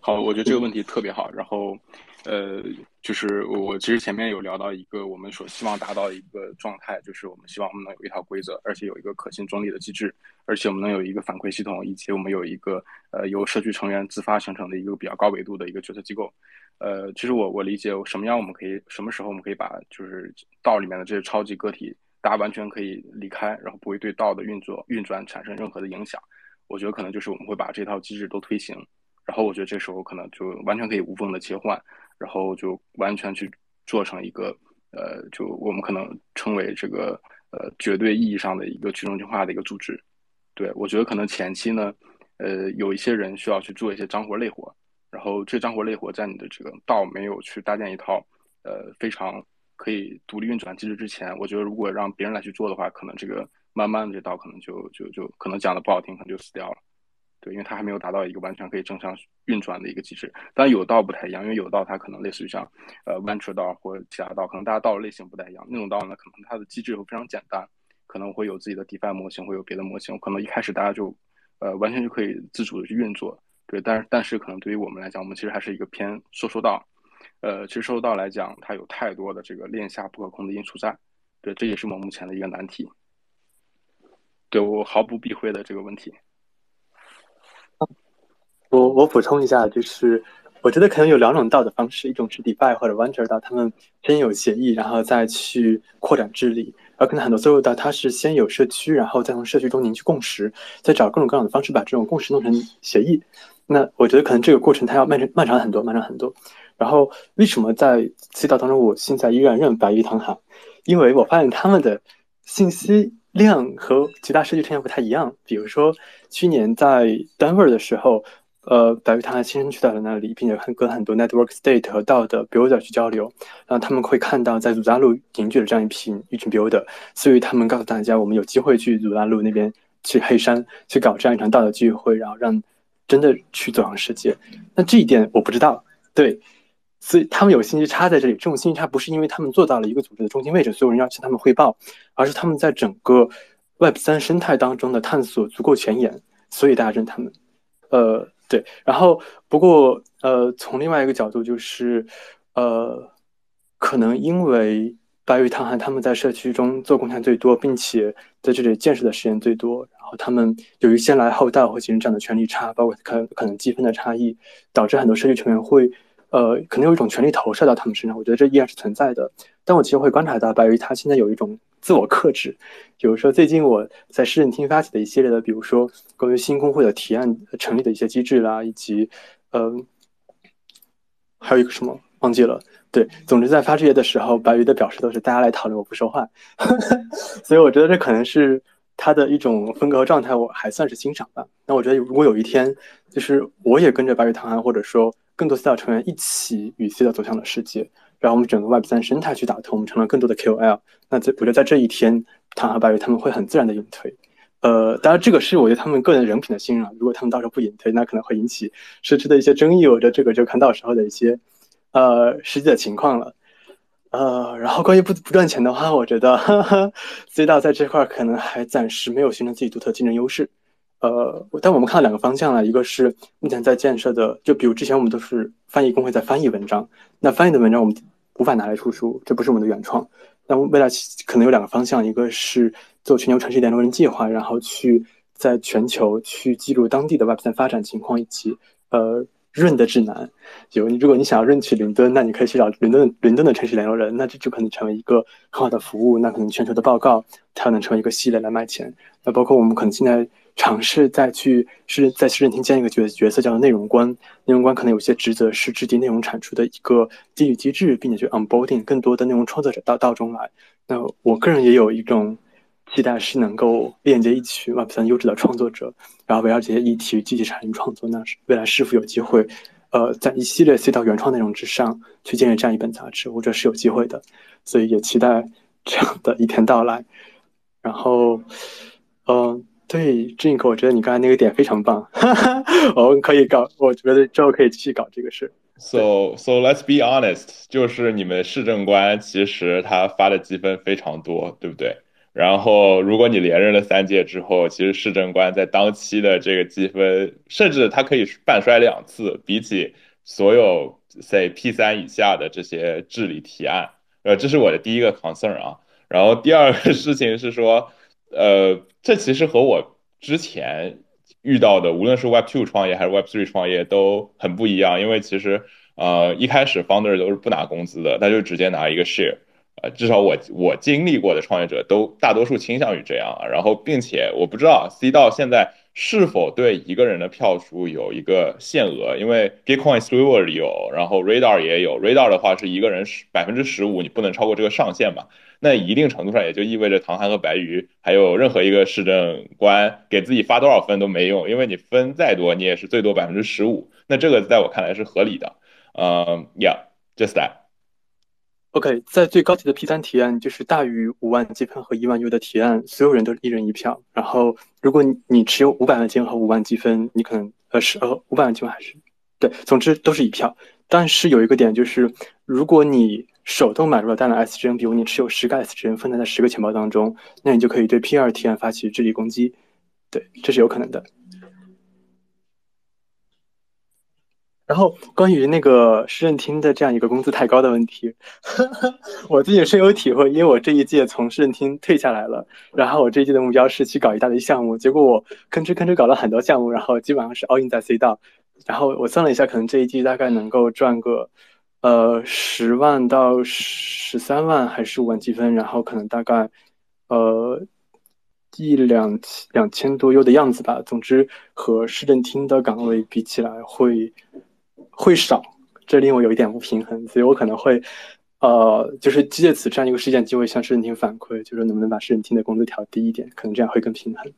好，我觉得这个问题特别好，然后。呃，就是我其实前面有聊到一个我们所希望达到的一个状态，就是我们希望我们能有一套规则，而且有一个可信中立的机制，而且我们能有一个反馈系统，以及我们有一个呃由社区成员自发形成的一个比较高维度的一个决策机构。呃，其实我我理解什么样我们可以什么时候我们可以把就是道里面的这些超级个体，大家完全可以离开，然后不会对道的运作运转产生任何的影响。我觉得可能就是我们会把这套机制都推行，然后我觉得这时候可能就完全可以无缝的切换。然后就完全去做成一个，呃，就我们可能称为这个，呃，绝对意义上的一个去中心化的一个组织。对我觉得可能前期呢，呃，有一些人需要去做一些脏活累活，然后这脏活累活在你的这个道没有去搭建一套，呃，非常可以独立运转机制之前，我觉得如果让别人来去做的话，可能这个慢慢的这道可能就就就可能讲的不好听，可能就死掉了。对，因为它还没有达到一个完全可以正常运转的一个机制。但有道不太一样，因为有道它可能类似于像呃 venture 道或者其他道，可能大家道的类型不太一样。那种道呢，可能它的机制会非常简单，可能会有自己的 defi 模型，会有别的模型。可能一开始大家就呃完全就可以自主的去运作。对，但是但是可能对于我们来讲，我们其实还是一个偏收缩道。呃，其实收收道来讲，它有太多的这个链下不可控的因素在。对，这也是我们目前的一个难题。对我毫不避讳的这个问题。我我补充一下，就是我觉得可能有两种道的方式，一种是 DeFi 或者 Venture 道，他们先有协议，然后再去扩展治理；而可能很多 s o 道，它是先有社区，然后再从社区中凝聚共识，再找各种各样的方式把这种共识弄成协议。那我觉得可能这个过程它要漫长漫长很多，漫长很多。然后为什么在 C 道当中，我现在依然认白玉堂行？因为我发现他们的信息量和其他社区成员不太一样。比如说去年在 Denver 的时候。呃，白玉堂亲身去到了那里，并且跟很多 network state 和道的 builder 去交流，然后他们会看到在鲁扎路凝聚了这样一批一群 builder，所以他们告诉大家，我们有机会去鲁拉路那边去黑山去搞这样一场道的聚会，然后让真的去走向世界。那这一点我不知道，对，所以他们有信息差在这里。这种信息差不是因为他们做到了一个组织的中心位置，所有人要向他们汇报，而是他们在整个 Web 三生态当中的探索足够前沿，所以大家认他们。呃，对。然后不过呃，从另外一个角度就是，呃，可能因为白玉、唐寒他们在社区中做贡献最多，并且在这里建设的时间最多，然后他们由于先来后到会形成这样的权力差，包括可可能积分的差异，导致很多社区成员会。呃，可能有一种权力投射到他们身上，我觉得这依然是存在的。但我其实会观察到，白鱼他现在有一种自我克制。比如说，最近我在市政厅发起的一系列的，比如说关于新工会的提案成立的一些机制啦，以及嗯，还有一个什么忘记了。对，总之在发这些的时候，白鱼的表示都是大家来讨论，我不说话。所以我觉得这可能是他的一种风格和状态，我还算是欣赏吧。那我觉得如果有一天，就是我也跟着白鱼谈案，或者说。更多 C 道成员一起与 C 道走向了世界，然后我们整个 Web 三生态去打通，我们成了更多的 KOL。那在我觉得在这一天，唐和白宇他们会很自然的隐退。呃，当然这个是我对他们个人人品的信任。如果他们到时候不隐退，那可能会引起社区的一些争议。我觉得这个就看到时候的一些呃实际的情况了。呃，然后关于不不赚钱的话，我觉得哈哈 C 道在这块可能还暂时没有形成自己独特竞争优势。呃，但我们看到两个方向了，一个是目前在建设的，就比如之前我们都是翻译工会在翻译文章，那翻译的文章我们无法拿来出书，这不是我们的原创。那未来可能有两个方向，一个是做全球城市联络人计划，然后去在全球去记录当地的 Web 三发展情况以及呃润的指南。有，如果你想要润去伦敦，那你可以去找伦敦伦敦的城市联络人，那这就可能成为一个很好的服务。那可能全球的报告它能成为一个系列来卖钱。那包括我们可能现在。尝试再去是在市政厅建一个角角色，叫做内容官。内容官可能有些职责是制定内容产出的一个激励机制，并且去 onboarding 更多的内容创作者到道中来。那我个人也有一种期待，是能够链接一群 Web 三优质的创作者，然后围绕这些议题积极产生创作。那是未来是否有机会，呃，在一系列 C 到原创内容之上去建立这样一本杂志？我觉得是有机会的，所以也期待这样的一天到来。然后，嗯。对，这个我觉得你刚才那个点非常棒，我们可以搞，我觉得之后可以继续搞这个事。So so let's be honest，就是你们市政官其实他发的积分非常多，对不对？然后如果你连任了三届之后，其实市政官在当期的这个积分，甚至他可以半衰两次，比起所有在 P 三以下的这些治理提案，呃，这是我的第一个 concern 啊。然后第二个事情是说。呃，这其实和我之前遇到的，无论是 Web Two 创业还是 Web Three 创业都很不一样。因为其实，呃，一开始 founder 都是不拿工资的，他就直接拿一个 share。呃，至少我我经历过的创业者都大多数倾向于这样。然后，并且我不知道 C 到现在是否对一个人的票数有一个限额，因为 Bitcoin Steward 有，然后 Radar 也有。Radar 的话是一个人十百分之十五，你不能超过这个上限嘛。那一定程度上也就意味着唐寒和白鱼，还有任何一个市政官给自己发多少分都没用，因为你分再多，你也是最多百分之十五。那这个在我看来是合理的。嗯，Yeah，just that。OK，在最高级的 P 三提案，就是大于五万积分和一万 U 的提案，所有人都一人一票。然后，如果你你持有五百万积分和五万积分，你可能呃是呃五百万积分还是对，总之都是一票。但是有一个点就是，如果你手动买入了大量 SGN，比如你持有十个 SGN 分散在十个钱包当中，那你就可以对 P 二提案发起智力攻击，对，这是有可能的。然后关于那个市政厅的这样一个工资太高的问题，我自己深有体会，因为我这一届从市政厅退下来了，然后我这一届的目标是去搞一大堆项目，结果我吭哧吭哧搞了很多项目，然后基本上是 all in 在 C 道，然后我算了一下，可能这一季大概能够赚个。呃，十万到十三万还是五万积分，然后可能大概呃一两两千多 U 的样子吧。总之和市政厅的岗位比起来会会少，这令我有一点不平衡，所以我可能会呃就是借此这样一个事件机会向市政厅反馈，就是能不能把市政厅的工资调低一点，可能这样会更平衡。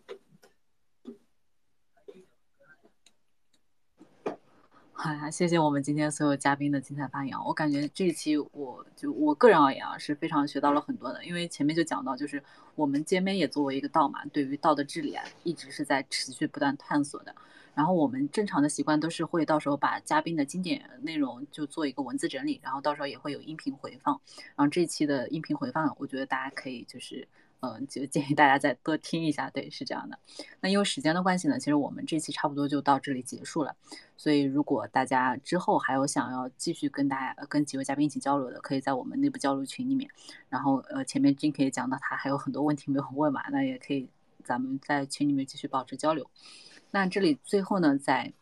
好呀，谢谢我们今天所有嘉宾的精彩发言。我感觉这一期，我就我个人而言啊，是非常学到了很多的。因为前面就讲到，就是我们界面也作为一个道嘛，对于道的治理啊，一直是在持续不断探索的。然后我们正常的习惯都是会到时候把嘉宾的经典内容就做一个文字整理，然后到时候也会有音频回放。然后这期的音频回放，我觉得大家可以就是。嗯，就建议大家再多听一下，对，是这样的。那因为时间的关系呢，其实我们这期差不多就到这里结束了。所以如果大家之后还有想要继续跟大家、跟几位嘉宾一起交流的，可以在我们内部交流群里面。然后呃，前面 Jin 可以讲到他还有很多问题没有问嘛，那也可以咱们在群里面继续保持交流。那这里最后呢，再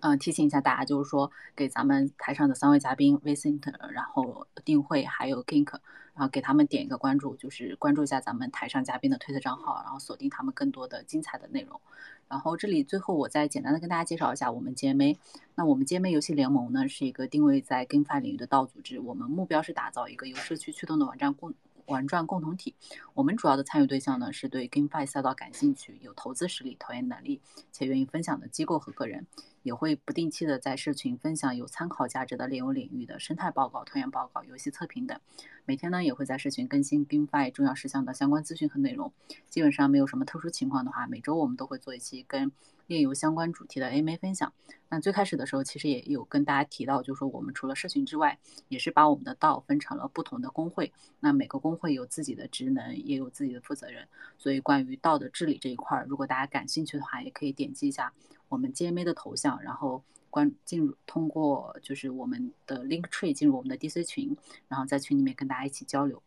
嗯提醒一下大家，就是说给咱们台上的三位嘉宾 Vincent，然后定慧还有 Gink。然后给他们点一个关注，就是关注一下咱们台上嘉宾的推特账号，然后锁定他们更多的精彩的内容。然后这里最后我再简单的跟大家介绍一下我们 GMA。那我们 GMA 游戏联盟呢，是一个定位在 GameFi 领域的道组织，我们目标是打造一个由社区驱动的网站共。玩转共同体，我们主要的参与对象呢是对 GameFi 赛道感兴趣、有投资实力、投研能力且愿意分享的机构和个人，也会不定期的在社群分享有参考价值的链游领域的生态报告、投研报告、游戏测评等。每天呢也会在社群更新 GameFi 重要事项的相关资讯和内容。基本上没有什么特殊情况的话，每周我们都会做一期跟。链游相关主题的 A M A 分享，那最开始的时候其实也有跟大家提到，就是说我们除了社群之外，也是把我们的道分成了不同的工会，那每个工会有自己的职能，也有自己的负责人，所以关于道的治理这一块，如果大家感兴趣的话，也可以点击一下我们 G M A 的头像，然后关进入通过就是我们的 Link Tree 进入我们的 D C 群，然后在群里面跟大家一起交流。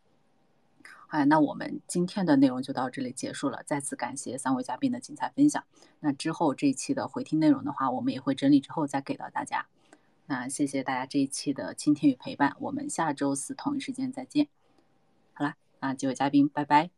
好，那我们今天的内容就到这里结束了。再次感谢三位嘉宾的精彩分享。那之后这一期的回听内容的话，我们也会整理之后再给到大家。那谢谢大家这一期的倾听与陪伴，我们下周四同一时间再见。好了，那几位嘉宾，拜拜。